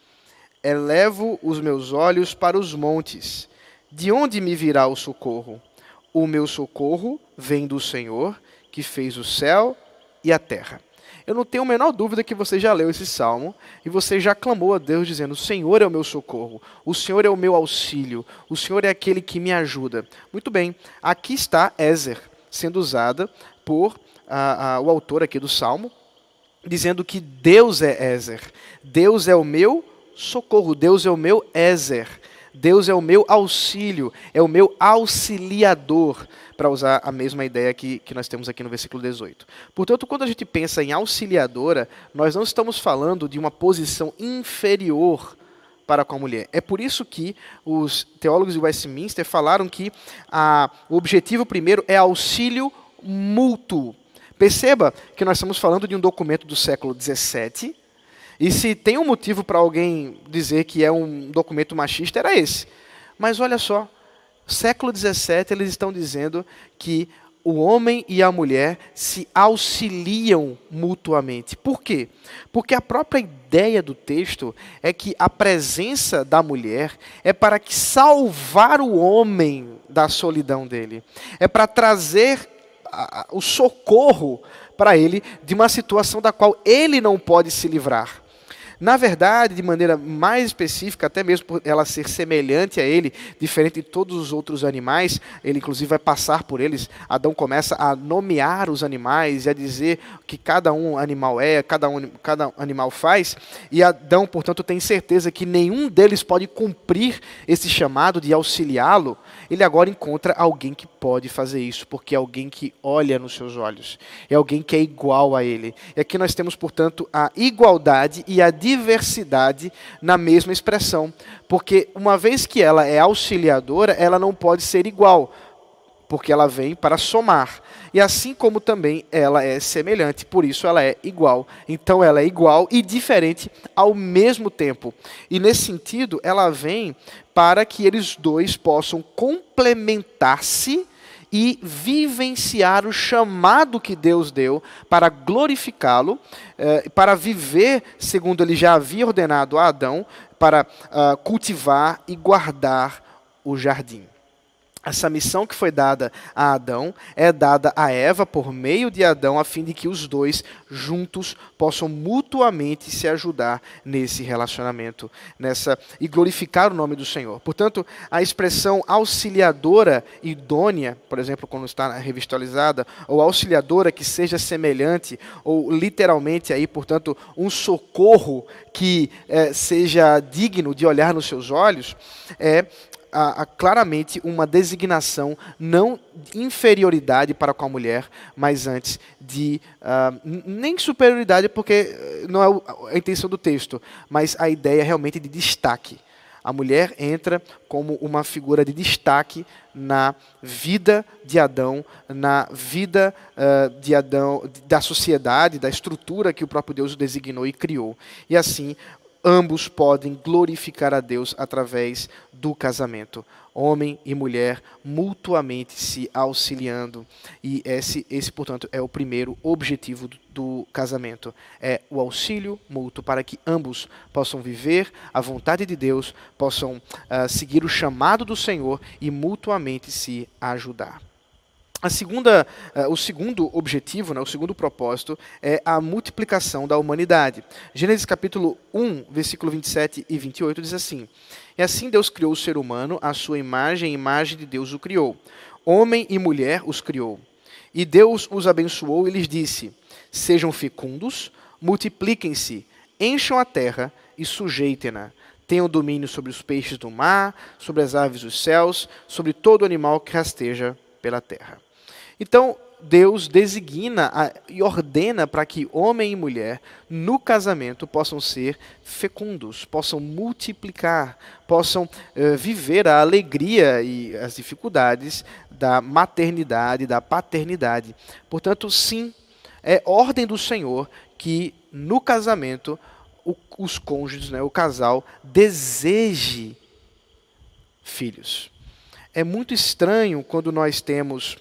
Elevo os meus olhos para os montes. De onde me virá o socorro? O meu socorro vem do Senhor, que fez o céu e a terra. Eu não tenho a menor dúvida que você já leu esse salmo e você já clamou a Deus dizendo: O Senhor é o meu socorro, o Senhor é o meu auxílio, o Senhor é aquele que me ajuda. Muito bem, aqui está Ézer sendo usada por o autor aqui do salmo, dizendo que Deus é Ézer, Deus é o meu socorro, Deus é o meu Ézer. Deus é o meu auxílio, é o meu auxiliador, para usar a mesma ideia que, que nós temos aqui no versículo 18. Portanto, quando a gente pensa em auxiliadora, nós não estamos falando de uma posição inferior para com a mulher. É por isso que os teólogos de Westminster falaram que a, o objetivo primeiro é auxílio mútuo. Perceba que nós estamos falando de um documento do século XVII, e se tem um motivo para alguém dizer que é um documento machista, era esse. Mas olha só, século XVII eles estão dizendo que o homem e a mulher se auxiliam mutuamente. Por quê? Porque a própria ideia do texto é que a presença da mulher é para que salvar o homem da solidão dele. É para trazer o socorro para ele de uma situação da qual ele não pode se livrar. Na verdade, de maneira mais específica, até mesmo por ela ser semelhante a ele, diferente de todos os outros animais, ele inclusive vai passar por eles. Adão começa a nomear os animais e a dizer que cada um animal é, cada, um, cada animal faz. E Adão, portanto, tem certeza que nenhum deles pode cumprir esse chamado de auxiliá-lo. Ele agora encontra alguém que pode fazer isso, porque é alguém que olha nos seus olhos, é alguém que é igual a ele. E aqui nós temos, portanto, a igualdade e a diversidade na mesma expressão. Porque uma vez que ela é auxiliadora, ela não pode ser igual, porque ela vem para somar. E assim como também ela é semelhante, por isso ela é igual. Então ela é igual e diferente ao mesmo tempo. E nesse sentido, ela vem para que eles dois possam complementar-se e vivenciar o chamado que Deus deu para glorificá-lo, eh, para viver segundo ele já havia ordenado a Adão, para uh, cultivar e guardar o jardim. Essa missão que foi dada a Adão é dada a Eva por meio de Adão, a fim de que os dois juntos possam mutuamente se ajudar nesse relacionamento, nessa e glorificar o nome do Senhor. Portanto, a expressão auxiliadora idônea, por exemplo, quando está revisualizada, ou auxiliadora que seja semelhante, ou literalmente aí, portanto, um socorro que é, seja digno de olhar nos seus olhos, é a, claramente uma designação não de inferioridade para com a mulher, mas antes de uh, nem superioridade, porque eh, não é a intenção do texto, mas a ideia realmente de destaque. A mulher entra como uma figura de destaque na vida de Adão, na vida uh, de Adão, da sociedade, da estrutura que o próprio Deus designou e criou. E assim, ambos podem glorificar a Deus através do casamento. Homem e mulher mutuamente se auxiliando. E esse, esse portanto, é o primeiro objetivo do, do casamento. É o auxílio mútuo para que ambos possam viver a vontade de Deus, possam uh, seguir o chamado do Senhor e mutuamente se ajudar. A segunda, uh, o segundo objetivo, né, o segundo propósito, é a multiplicação da humanidade. Gênesis capítulo 1, versículo 27 e 28 diz assim: E assim Deus criou o ser humano, a sua imagem, a imagem de Deus o criou. Homem e mulher os criou. E Deus os abençoou e lhes disse: Sejam fecundos, multipliquem-se, encham a terra e sujeitem-na. Tenham domínio sobre os peixes do mar, sobre as aves dos céus, sobre todo animal que rasteja pela terra. Então, Deus designa a, e ordena para que homem e mulher, no casamento, possam ser fecundos, possam multiplicar, possam uh, viver a alegria e as dificuldades da maternidade, da paternidade. Portanto, sim, é ordem do Senhor que no casamento o, os cônjuges, né, o casal, deseje filhos. É muito estranho quando nós temos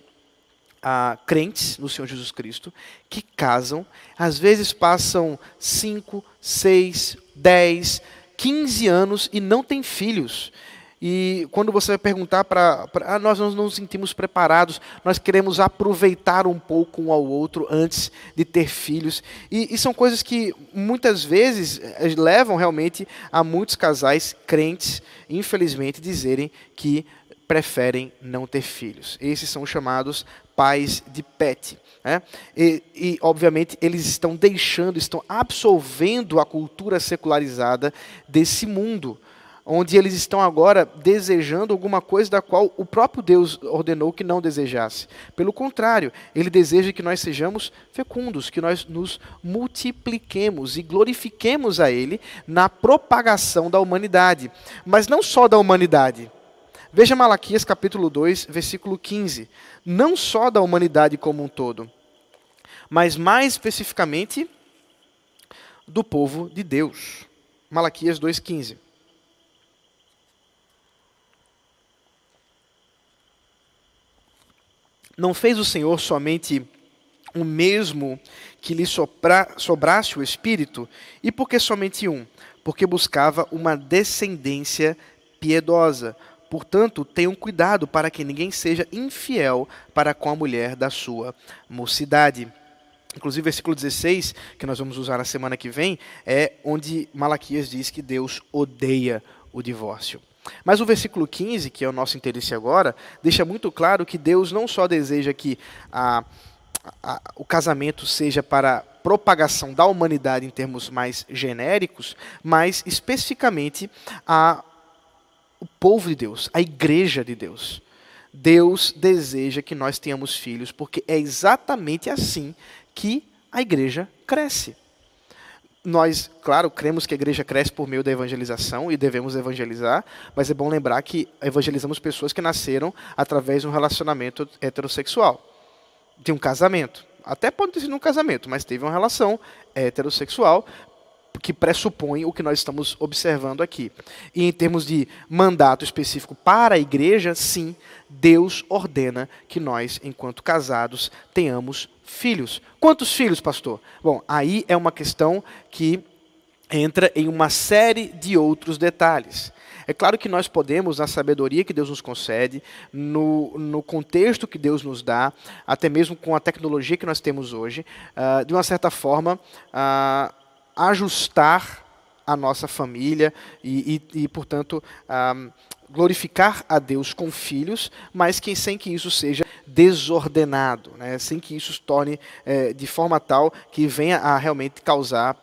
ah, crentes no Senhor Jesus Cristo que casam, às vezes passam 5, 6, 10, 15 anos e não têm filhos. E quando você vai perguntar para. Ah, nós não nos sentimos preparados, nós queremos aproveitar um pouco um ao outro antes de ter filhos. E, e são coisas que muitas vezes eh, levam realmente a muitos casais crentes, infelizmente, dizerem que preferem não ter filhos. Esses são chamados pais de pet. Né? E, e, obviamente, eles estão deixando, estão absolvendo a cultura secularizada desse mundo, onde eles estão agora desejando alguma coisa da qual o próprio Deus ordenou que não desejasse. Pelo contrário, ele deseja que nós sejamos fecundos, que nós nos multipliquemos e glorifiquemos a Ele na propagação da humanidade. Mas não só da humanidade, Veja Malaquias capítulo 2, versículo 15. Não só da humanidade como um todo, mas mais especificamente do povo de Deus. Malaquias 2,15. Não fez o Senhor somente o mesmo que lhe sopra, sobrasse o espírito, e por que somente um? Porque buscava uma descendência piedosa Portanto, tenham cuidado para que ninguém seja infiel para com a mulher da sua mocidade. Inclusive, versículo 16, que nós vamos usar na semana que vem, é onde Malaquias diz que Deus odeia o divórcio. Mas o versículo 15, que é o nosso interesse agora, deixa muito claro que Deus não só deseja que a, a, o casamento seja para propagação da humanidade em termos mais genéricos, mas especificamente a o povo de Deus, a igreja de Deus. Deus deseja que nós tenhamos filhos, porque é exatamente assim que a igreja cresce. Nós, claro, cremos que a igreja cresce por meio da evangelização e devemos evangelizar, mas é bom lembrar que evangelizamos pessoas que nasceram através de um relacionamento heterossexual, de um casamento. Até pode ter sido um casamento, mas teve uma relação heterossexual que pressupõe o que nós estamos observando aqui. E em termos de mandato específico para a igreja, sim, Deus ordena que nós, enquanto casados, tenhamos filhos. Quantos filhos, pastor? Bom, aí é uma questão que entra em uma série de outros detalhes. É claro que nós podemos, na sabedoria que Deus nos concede, no, no contexto que Deus nos dá, até mesmo com a tecnologia que nós temos hoje, uh, de uma certa forma, uh, ajustar a nossa família e, e, e portanto, um, glorificar a Deus com filhos, mas que, sem que isso seja desordenado, né? sem que isso se torne é, de forma tal que venha a realmente causar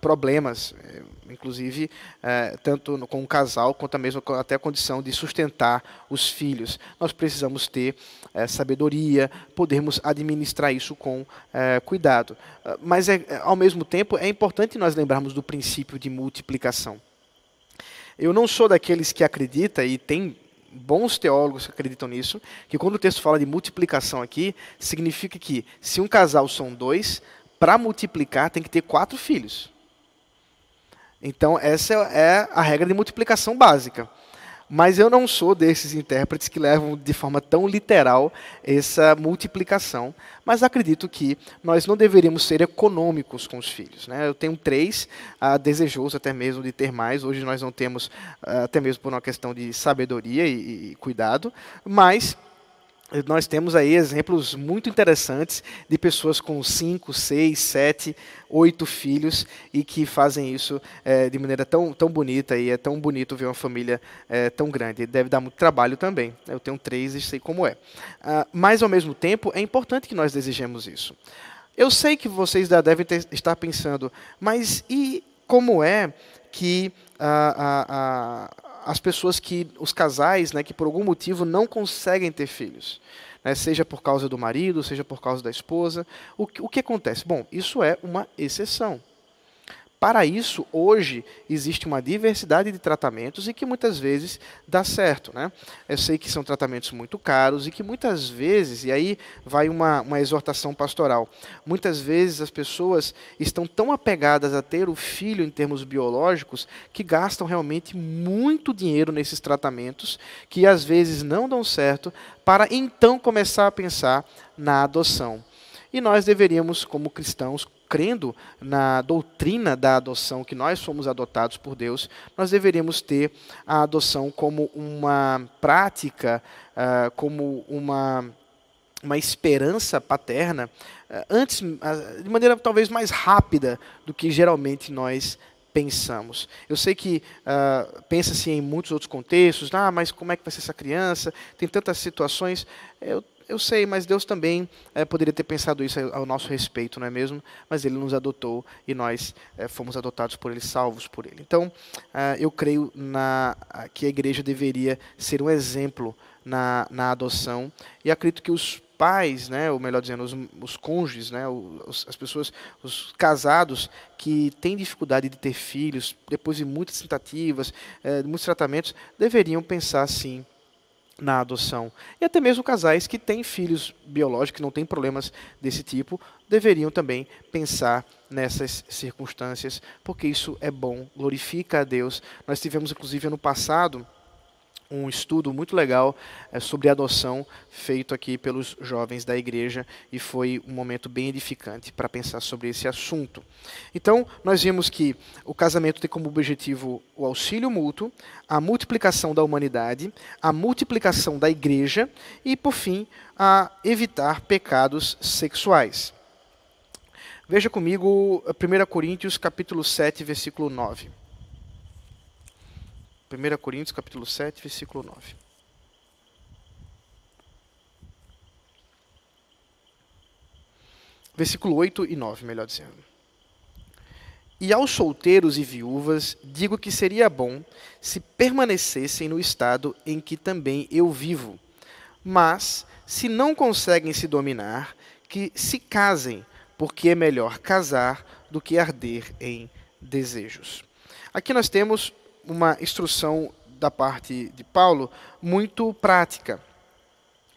problemas, eh, inclusive é, tanto com o casal quanto mesmo até a condição de sustentar os filhos. Nós precisamos ter é, sabedoria, podermos administrar isso com é, cuidado. Ah, mas é, ao mesmo tempo é importante nós lembrarmos do princípio de multiplicação. Eu não sou daqueles que acredita e tem bons teólogos que acreditam nisso, que quando o texto fala de multiplicação aqui, significa que se um casal são dois, para multiplicar tem que ter quatro filhos. Então, essa é a regra de multiplicação básica. Mas eu não sou desses intérpretes que levam de forma tão literal essa multiplicação. Mas acredito que nós não deveríamos ser econômicos com os filhos. Né? Eu tenho três, ah, desejoso até mesmo de ter mais. Hoje nós não temos, ah, até mesmo por uma questão de sabedoria e, e cuidado. Mas nós temos aí exemplos muito interessantes de pessoas com cinco, seis, sete, oito filhos e que fazem isso é, de maneira tão, tão bonita e é tão bonito ver uma família é, tão grande. Deve dar muito trabalho também. Eu tenho três e sei como é. Ah, mas, ao mesmo tempo, é importante que nós desejemos isso. Eu sei que vocês já devem ter, estar pensando, mas e como é que ah, ah, ah as pessoas que, os casais, né, que por algum motivo não conseguem ter filhos. né, seja por causa do marido, seja por causa da esposa. O, o que acontece? Bom, isso é uma exceção. Para isso, hoje, existe uma diversidade de tratamentos e que muitas vezes dá certo. Né? Eu sei que são tratamentos muito caros e que muitas vezes, e aí vai uma, uma exortação pastoral, muitas vezes as pessoas estão tão apegadas a ter o filho em termos biológicos que gastam realmente muito dinheiro nesses tratamentos que às vezes não dão certo, para então começar a pensar na adoção. E nós deveríamos, como cristãos, crendo na doutrina da adoção, que nós fomos adotados por Deus, nós deveríamos ter a adoção como uma prática, uh, como uma, uma esperança paterna, uh, antes, uh, de maneira talvez mais rápida do que geralmente nós pensamos. Eu sei que uh, pensa-se em muitos outros contextos, ah, mas como é que vai ser essa criança? Tem tantas situações. Eu eu sei, mas Deus também é, poderia ter pensado isso ao nosso respeito, não é mesmo? Mas Ele nos adotou e nós é, fomos adotados por Ele, salvos por Ele. Então, uh, eu creio na, que a igreja deveria ser um exemplo na, na adoção e acredito que os pais, né, ou melhor dizendo, os, os cônjuges, né, os, as pessoas, os casados que têm dificuldade de ter filhos, depois de muitas tentativas, é, muitos tratamentos, deveriam pensar assim na adoção. E até mesmo casais que têm filhos biológicos, que não têm problemas desse tipo, deveriam também pensar nessas circunstâncias, porque isso é bom, glorifica a Deus. Nós tivemos, inclusive, ano passado, um estudo muito legal é, sobre adoção feito aqui pelos jovens da igreja e foi um momento bem edificante para pensar sobre esse assunto. Então, nós vimos que o casamento tem como objetivo o auxílio mútuo, a multiplicação da humanidade, a multiplicação da igreja e, por fim, a evitar pecados sexuais. Veja comigo 1 Coríntios capítulo 7, versículo 9. 1 Coríntios capítulo 7, versículo 9. Versículo 8 e 9, melhor dizendo. E aos solteiros e viúvas digo que seria bom se permanecessem no estado em que também eu vivo. Mas, se não conseguem se dominar, que se casem, porque é melhor casar do que arder em desejos. Aqui nós temos uma instrução da parte de Paulo muito prática.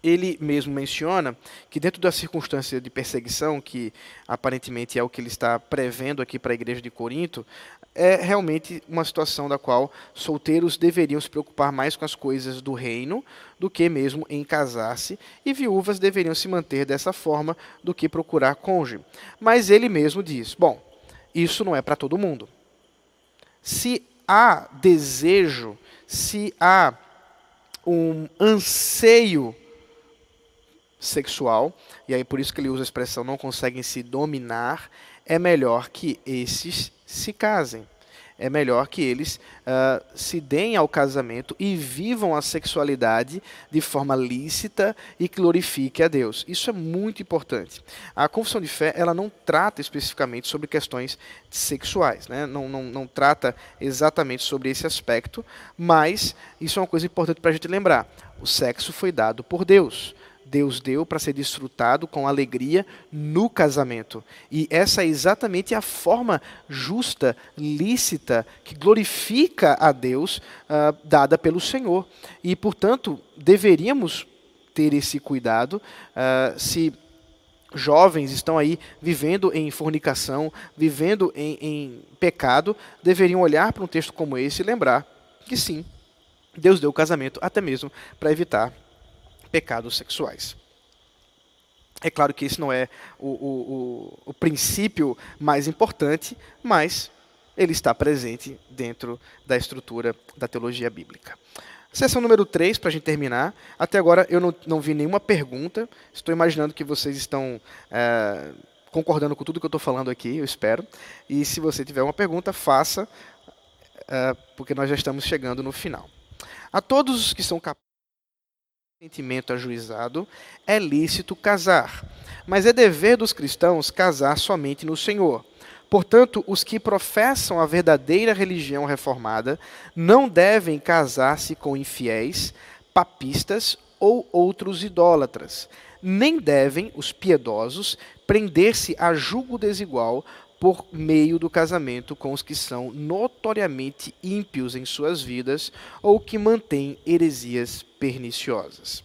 Ele mesmo menciona que, dentro da circunstância de perseguição, que aparentemente é o que ele está prevendo aqui para a igreja de Corinto, é realmente uma situação da qual solteiros deveriam se preocupar mais com as coisas do reino do que mesmo em casar-se, e viúvas deveriam se manter dessa forma do que procurar cônjuge. Mas ele mesmo diz: bom, isso não é para todo mundo. Se há desejo, se há um anseio sexual, e aí por isso que ele usa a expressão não conseguem se dominar, é melhor que esses se casem é melhor que eles uh, se deem ao casamento e vivam a sexualidade de forma lícita e glorifique a Deus. Isso é muito importante. A confissão de fé ela não trata especificamente sobre questões sexuais, né? não, não, não trata exatamente sobre esse aspecto, mas isso é uma coisa importante para a gente lembrar. O sexo foi dado por Deus. Deus deu para ser desfrutado com alegria no casamento. E essa é exatamente a forma justa, lícita, que glorifica a Deus, uh, dada pelo Senhor. E, portanto, deveríamos ter esse cuidado. Uh, se jovens estão aí vivendo em fornicação, vivendo em, em pecado, deveriam olhar para um texto como esse e lembrar que sim, Deus deu o casamento até mesmo para evitar pecados sexuais. É claro que isso não é o, o, o, o princípio mais importante, mas ele está presente dentro da estrutura da teologia bíblica. Sessão número 3, para a gente terminar. Até agora eu não, não vi nenhuma pergunta. Estou imaginando que vocês estão é, concordando com tudo que eu estou falando aqui, eu espero. E se você tiver uma pergunta, faça, é, porque nós já estamos chegando no final. A todos os que são capazes sentimento ajuizado, é lícito casar, mas é dever dos cristãos casar somente no Senhor. Portanto, os que professam a verdadeira religião reformada não devem casar-se com infiéis, papistas ou outros idólatras. Nem devem os piedosos prender-se a julgo desigual por meio do casamento com os que são notoriamente ímpios em suas vidas ou que mantêm heresias perniciosas.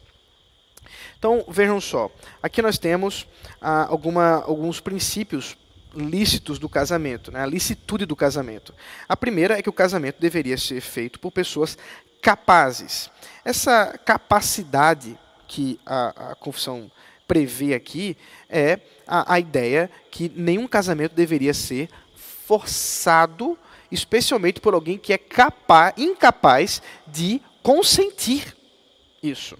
Então, vejam só, aqui nós temos ah, alguma, alguns princípios lícitos do casamento, né? a licitude do casamento. A primeira é que o casamento deveria ser feito por pessoas capazes. Essa capacidade que a, a confissão prevê aqui é a, a ideia que nenhum casamento deveria ser forçado, especialmente por alguém que é capaz, incapaz de consentir isso.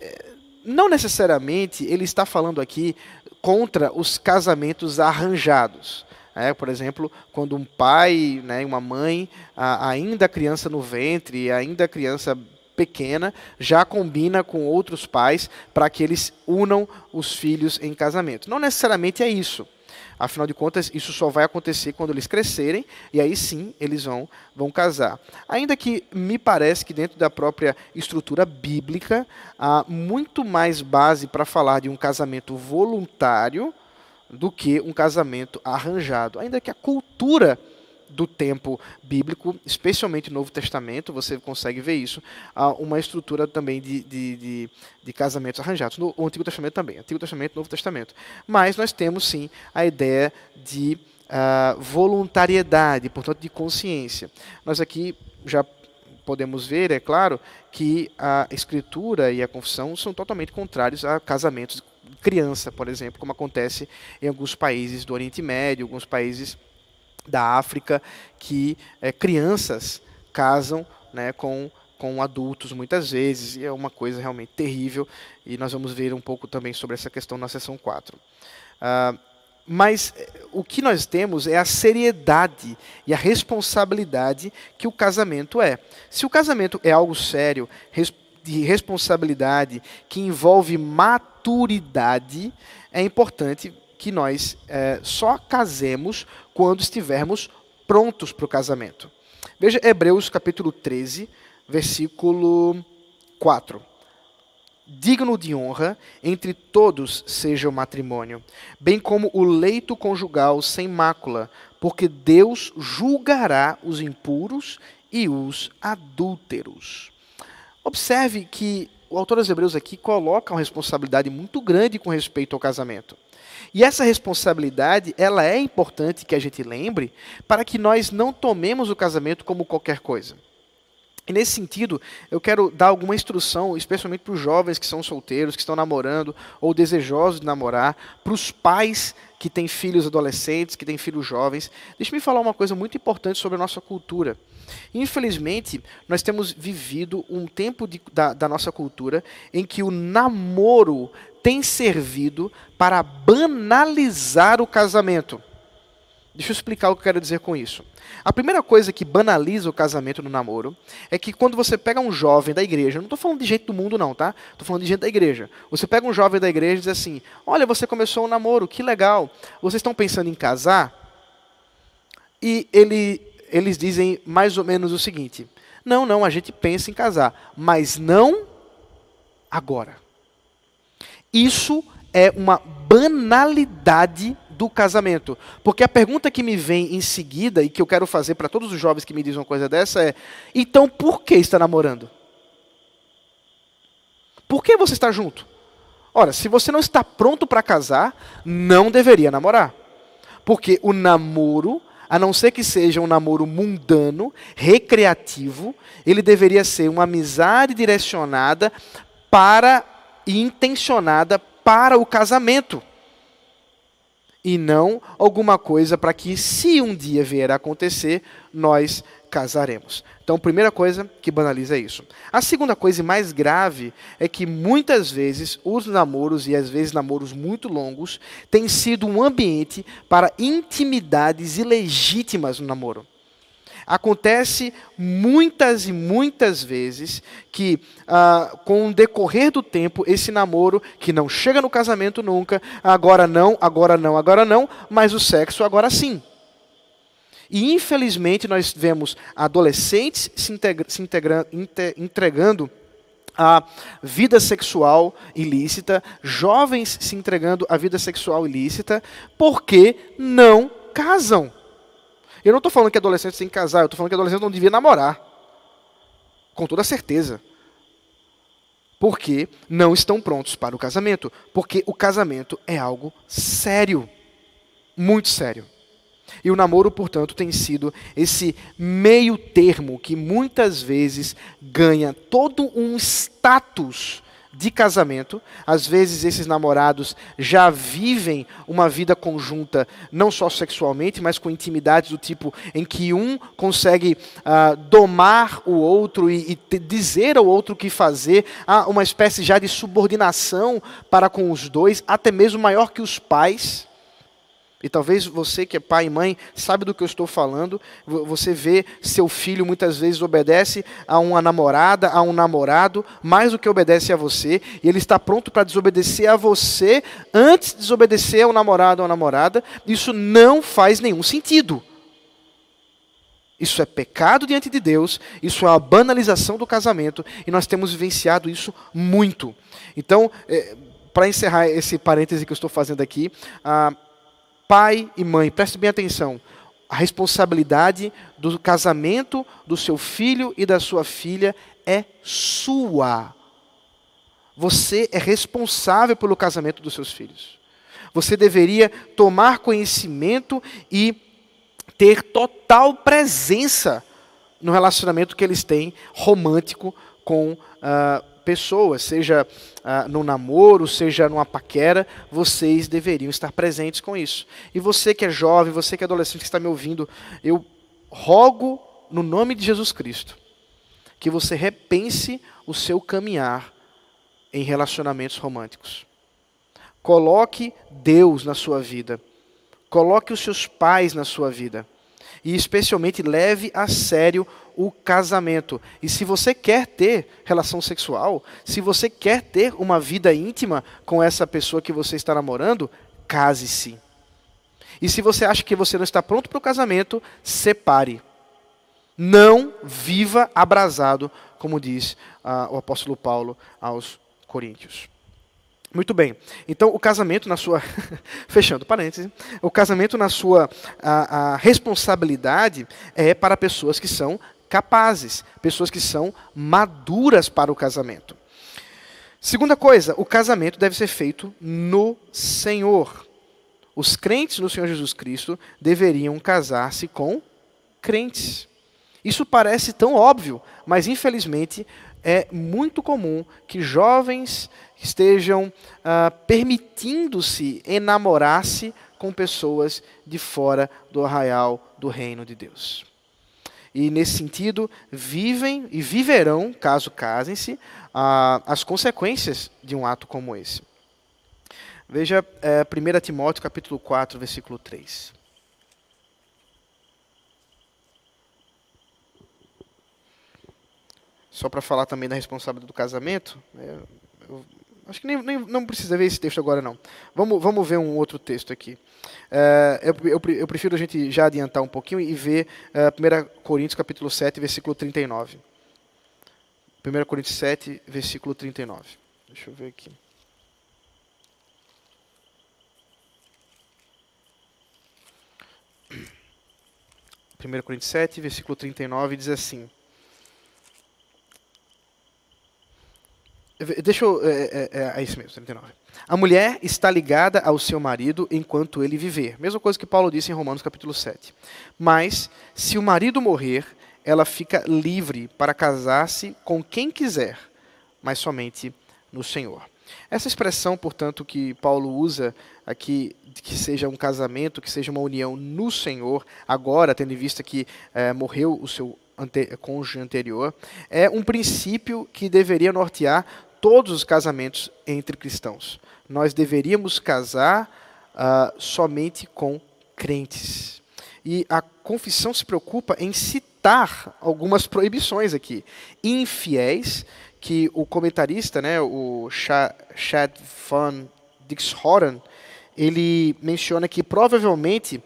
É, não necessariamente ele está falando aqui contra os casamentos arranjados. É, por exemplo, quando um pai né, e uma mãe, a, ainda criança no ventre, ainda criança pequena, já combina com outros pais para que eles unam os filhos em casamento. Não necessariamente é isso. Afinal de contas, isso só vai acontecer quando eles crescerem e aí sim eles vão, vão casar. Ainda que me parece que dentro da própria estrutura bíblica há muito mais base para falar de um casamento voluntário do que um casamento arranjado. Ainda que a cultura do tempo bíblico, especialmente no Novo Testamento, você consegue ver isso, uma estrutura também de, de, de, de casamentos arranjados. No Antigo Testamento também, Antigo Testamento Novo Testamento. Mas nós temos sim a ideia de uh, voluntariedade, portanto de consciência. Nós aqui já podemos ver, é claro, que a escritura e a confissão são totalmente contrários a casamentos de criança, por exemplo, como acontece em alguns países do Oriente Médio, alguns países da África que é, crianças casam né, com, com adultos muitas vezes, e é uma coisa realmente terrível, e nós vamos ver um pouco também sobre essa questão na sessão 4. Uh, ah, mas o que nós temos é a seriedade e a responsabilidade que o casamento é. Se o casamento é algo sério, de responsabilidade, que envolve maturidade, é importante que nós é, só casemos quando estivermos prontos para o casamento. Veja Hebreus capítulo 13, versículo 4. Digno de honra entre todos seja o matrimônio, bem como o leito conjugal sem mácula, porque Deus julgará os impuros e os adúlteros. Observe que o autor dos Hebreus aqui coloca uma responsabilidade muito grande com respeito ao casamento. E essa responsabilidade, ela é importante que a gente lembre para que nós não tomemos o casamento como qualquer coisa. E nesse sentido, eu quero dar alguma instrução, especialmente para os jovens que são solteiros, que estão namorando ou desejosos de namorar, para os pais que têm filhos adolescentes, que têm filhos jovens. Deixe-me falar uma coisa muito importante sobre a nossa cultura. Infelizmente, nós temos vivido um tempo de, da, da nossa cultura em que o namoro tem servido para banalizar o casamento. Deixa eu explicar o que eu quero dizer com isso. A primeira coisa que banaliza o casamento no namoro é que quando você pega um jovem da igreja, não estou falando de gente do mundo não, tá? Estou falando de gente da igreja. Você pega um jovem da igreja e diz assim, olha, você começou um namoro, que legal. Vocês estão pensando em casar? E ele, eles dizem mais ou menos o seguinte, não, não, a gente pensa em casar, mas não agora. Isso é uma banalidade do casamento. Porque a pergunta que me vem em seguida e que eu quero fazer para todos os jovens que me dizem uma coisa dessa é: então por que está namorando? Por que você está junto? Ora, se você não está pronto para casar, não deveria namorar. Porque o namoro, a não ser que seja um namoro mundano, recreativo, ele deveria ser uma amizade direcionada para intencionada para o casamento. E não alguma coisa para que, se um dia vier a acontecer, nós casaremos. Então, primeira coisa que banaliza isso. A segunda coisa e mais grave é que muitas vezes os namoros, e às vezes namoros muito longos, têm sido um ambiente para intimidades ilegítimas no namoro. Acontece muitas e muitas vezes que, ah, com o decorrer do tempo, esse namoro, que não chega no casamento nunca, agora não, agora não, agora não, mas o sexo agora sim. E infelizmente nós vemos adolescentes se, integra se integra entregando a vida sexual ilícita, jovens se entregando à vida sexual ilícita, porque não casam. Eu não estou falando que adolescentes têm que casar, eu estou falando que adolescentes não deviam namorar. Com toda certeza. Porque não estão prontos para o casamento. Porque o casamento é algo sério. Muito sério. E o namoro, portanto, tem sido esse meio termo que muitas vezes ganha todo um status de casamento. Às vezes esses namorados já vivem uma vida conjunta, não só sexualmente, mas com intimidades do tipo em que um consegue uh, domar o outro e, e dizer ao outro o que fazer. Há uma espécie já de subordinação para com os dois, até mesmo maior que os pais. E talvez você que é pai e mãe sabe do que eu estou falando. Você vê seu filho muitas vezes obedece a uma namorada, a um namorado, mais do que obedece a você, e ele está pronto para desobedecer a você antes de desobedecer ao namorado ou à namorada. Isso não faz nenhum sentido. Isso é pecado diante de Deus, isso é a banalização do casamento, e nós temos vivenciado isso muito. Então, é, para encerrar esse parêntese que eu estou fazendo aqui, ah, pai e mãe, preste bem atenção. A responsabilidade do casamento do seu filho e da sua filha é sua. Você é responsável pelo casamento dos seus filhos. Você deveria tomar conhecimento e ter total presença no relacionamento que eles têm romântico com uh, pessoas, seja ah, no namoro, seja numa paquera, vocês deveriam estar presentes com isso. E você que é jovem, você que é adolescente que está me ouvindo, eu rogo no nome de Jesus Cristo que você repense o seu caminhar em relacionamentos românticos. Coloque Deus na sua vida. Coloque os seus pais na sua vida. E especialmente leve a sério o casamento. E se você quer ter relação sexual, se você quer ter uma vida íntima com essa pessoa que você está namorando, case-se. E se você acha que você não está pronto para o casamento, separe. Não viva abrasado, como diz uh, o apóstolo Paulo aos Coríntios. Muito bem. Então, o casamento na sua. Fechando parênteses. O casamento na sua a, a responsabilidade é para pessoas que são capazes, pessoas que são maduras para o casamento. Segunda coisa, o casamento deve ser feito no Senhor. Os crentes no Senhor Jesus Cristo deveriam casar-se com crentes. Isso parece tão óbvio, mas infelizmente é muito comum que jovens estejam uh, permitindo-se enamorar-se com pessoas de fora do arraial do reino de Deus e, nesse sentido, vivem e viverão, caso casem-se, as consequências de um ato como esse. Veja é, 1 Timóteo capítulo 4, versículo 3. Só para falar também da responsabilidade do casamento, né, eu Acho que nem, nem, não precisa ver esse texto agora, não. Vamos, vamos ver um outro texto aqui. Uh, eu, eu, eu, prefiro a gente já adiantar um pouquinho e ver uh, 1 Coríntios capítulo 7, versículo 39. 1 Coríntios 7, versículo 39. Deixa eu ver aqui. Primeiro Coríntios 7, versículo 39, diz assim: Deixa eu. É, é, é, é isso mesmo, 39. A mulher está ligada ao seu marido enquanto ele viver. Mesma coisa que Paulo disse em Romanos capítulo 7. Mas, se o marido morrer, ela fica livre para casar-se com quem quiser, mas somente no Senhor. Essa expressão, portanto, que Paulo usa aqui, que seja um casamento, que seja uma união no Senhor, agora, tendo em vista que é, morreu o seu ante, cônjuge anterior, é um princípio que deveria nortear todos os casamentos entre cristãos. Nós deveríamos casar uh, somente com crentes. E a confissão se preocupa em citar algumas proibições aqui. Infiéis, que o comentarista, né, o Chad van Dixhoren, ele menciona que provavelmente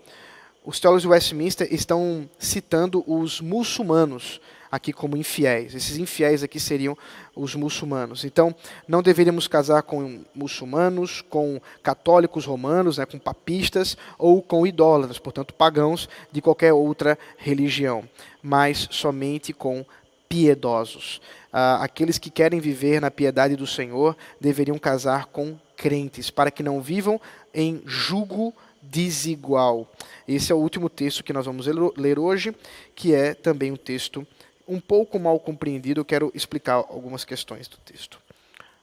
os teólogos de Westminster estão citando os muçulmanos, aqui como infiéis. Esses infiéis aqui seriam os muçulmanos. Então, não deveríamos casar com muçulmanos, com católicos romanos, né, com papistas ou com idólatras, portanto, pagãos de qualquer outra religião, mas somente com piedosos. Ah, aqueles que querem viver na piedade do Senhor deveriam casar com crentes, para que não vivam em jugo desigual. Esse é o último texto que nós vamos ler hoje, que é também um texto um pouco mal compreendido. Eu quero explicar algumas questões do texto.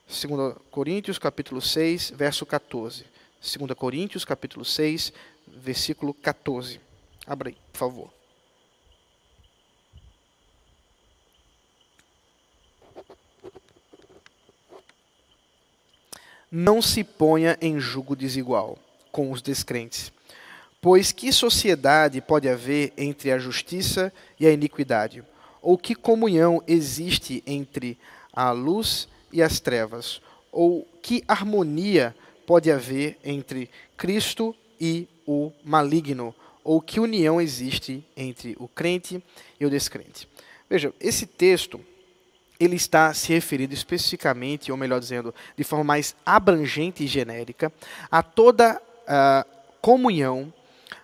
2 Coríntios, capítulo 6, verso 14. 2 Coríntios, capítulo 6, versículo 14. Abra aí, por favor. Não se ponha em jugo desigual com os descrentes. Pois que sociedade pode haver entre a justiça e a iniquidade? Ou que comunhão existe entre a luz e as trevas? Ou que harmonia pode haver entre Cristo e o maligno? Ou que união existe entre o crente e o descrente? Veja, esse texto ele está se referindo especificamente, ou melhor dizendo, de forma mais abrangente e genérica, a toda uh, comunhão,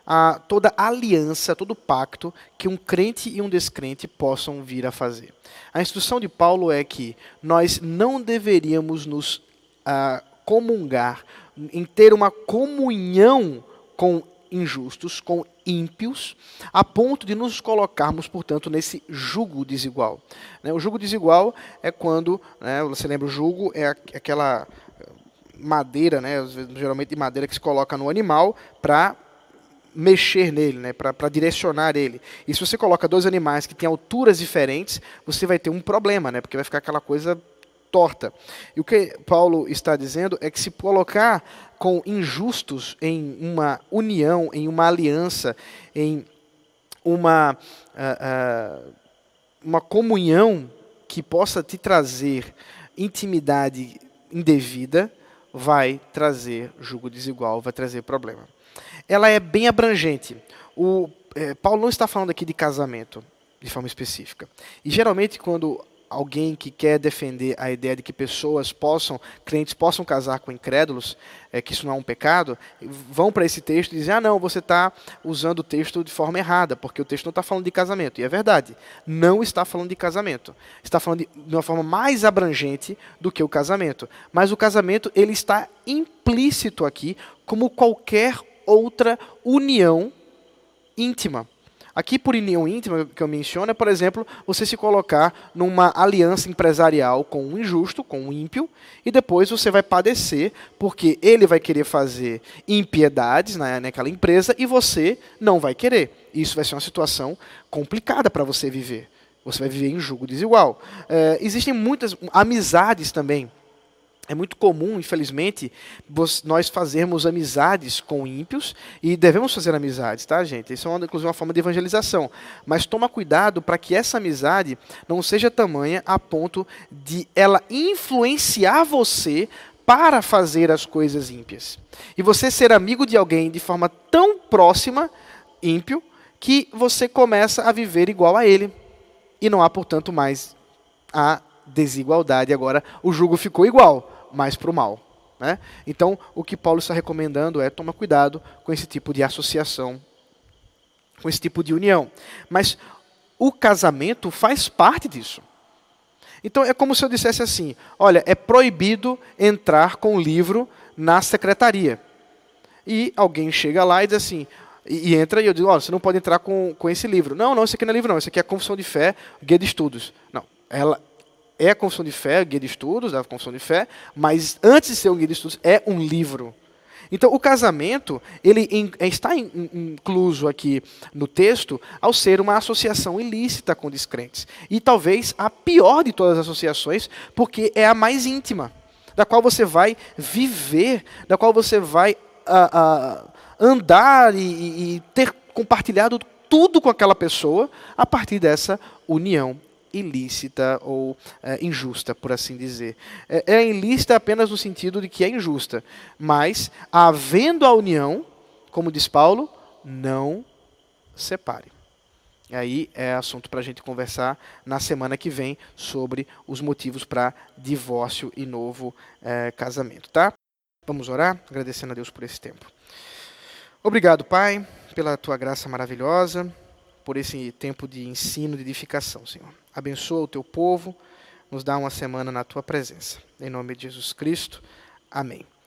a toda aliança, todo pacto que um crente e um descrente possam vir a fazer. A instrução de Paulo é que nós não deveríamos nos uh, comungar, em ter uma comunhão com injustos, com ímpios, a ponto de nos colocarmos, portanto, nesse jugo desigual. Né, o jugo desigual é quando, né, você lembra, o jugo é aquela madeira, né, geralmente de madeira que se coloca no animal para mexer nele, né, para direcionar ele. E se você coloca dois animais que têm alturas diferentes, você vai ter um problema, né, porque vai ficar aquela coisa torta. E o que Paulo está dizendo é que se colocar com injustos em uma união, em uma aliança, em uma, uh, uh, uma comunhão que possa te trazer intimidade indevida, vai trazer julgo desigual, vai trazer problema. Ela é bem abrangente. O, é, Paulo não está falando aqui de casamento de forma específica. E geralmente quando alguém que quer defender a ideia de que pessoas possam, crentes possam casar com incrédulos, é, que isso não é um pecado, vão para esse texto e dizem: ah, não, você está usando o texto de forma errada, porque o texto não está falando de casamento. E é verdade, não está falando de casamento. Está falando de, de uma forma mais abrangente do que o casamento. Mas o casamento ele está implícito aqui como qualquer outra união íntima. Aqui, por união íntima, que eu menciono, é, por exemplo, você se colocar numa aliança empresarial com um injusto, com um ímpio, e depois você vai padecer, porque ele vai querer fazer impiedades naquela empresa e você não vai querer. Isso vai ser uma situação complicada para você viver. Você vai viver em julgo desigual. É, existem muitas amizades também é muito comum, infelizmente, nós fazermos amizades com ímpios e devemos fazer amizades, tá, gente? Isso é, uma, inclusive, uma forma de evangelização. Mas toma cuidado para que essa amizade não seja tamanha a ponto de ela influenciar você para fazer as coisas ímpias. E você ser amigo de alguém de forma tão próxima, ímpio, que você começa a viver igual a ele. E não há, portanto, mais a desigualdade. Agora, o jugo ficou igual mais para o mal. Né? Então, o que Paulo está recomendando é tomar cuidado com esse tipo de associação, com esse tipo de união. Mas o casamento faz parte disso. Então, é como se eu dissesse assim: olha, é proibido entrar com o livro na secretaria. E alguém chega lá e diz assim, e, e entra e eu digo: olha, você não pode entrar com, com esse livro. Não, não, esse aqui não é livro, não. Esse aqui é a Confissão de Fé, Guia de Estudos. Não, ela, é a confissão de fé, guia de estudos, a confissão de fé, mas antes de ser um guia de estudos, é um livro. Então, o casamento, ele está incluso aqui no texto ao ser uma associação ilícita com descrentes. E talvez a pior de todas as associações, porque é a mais íntima, da qual você vai viver, da qual você vai uh, uh, andar e, e ter compartilhado tudo com aquela pessoa a partir dessa união ilícita ou é, injusta, por assim dizer. É, é ilícita apenas no sentido de que é injusta, mas havendo a união, como diz Paulo, não separe. E aí é assunto para a gente conversar na semana que vem sobre os motivos para divórcio e novo é, casamento, tá? Vamos orar, agradecendo a Deus por esse tempo. Obrigado, Pai, pela tua graça maravilhosa, por esse tempo de ensino, de edificação, Senhor. Abençoa o teu povo, nos dá uma semana na tua presença. Em nome de Jesus Cristo. Amém.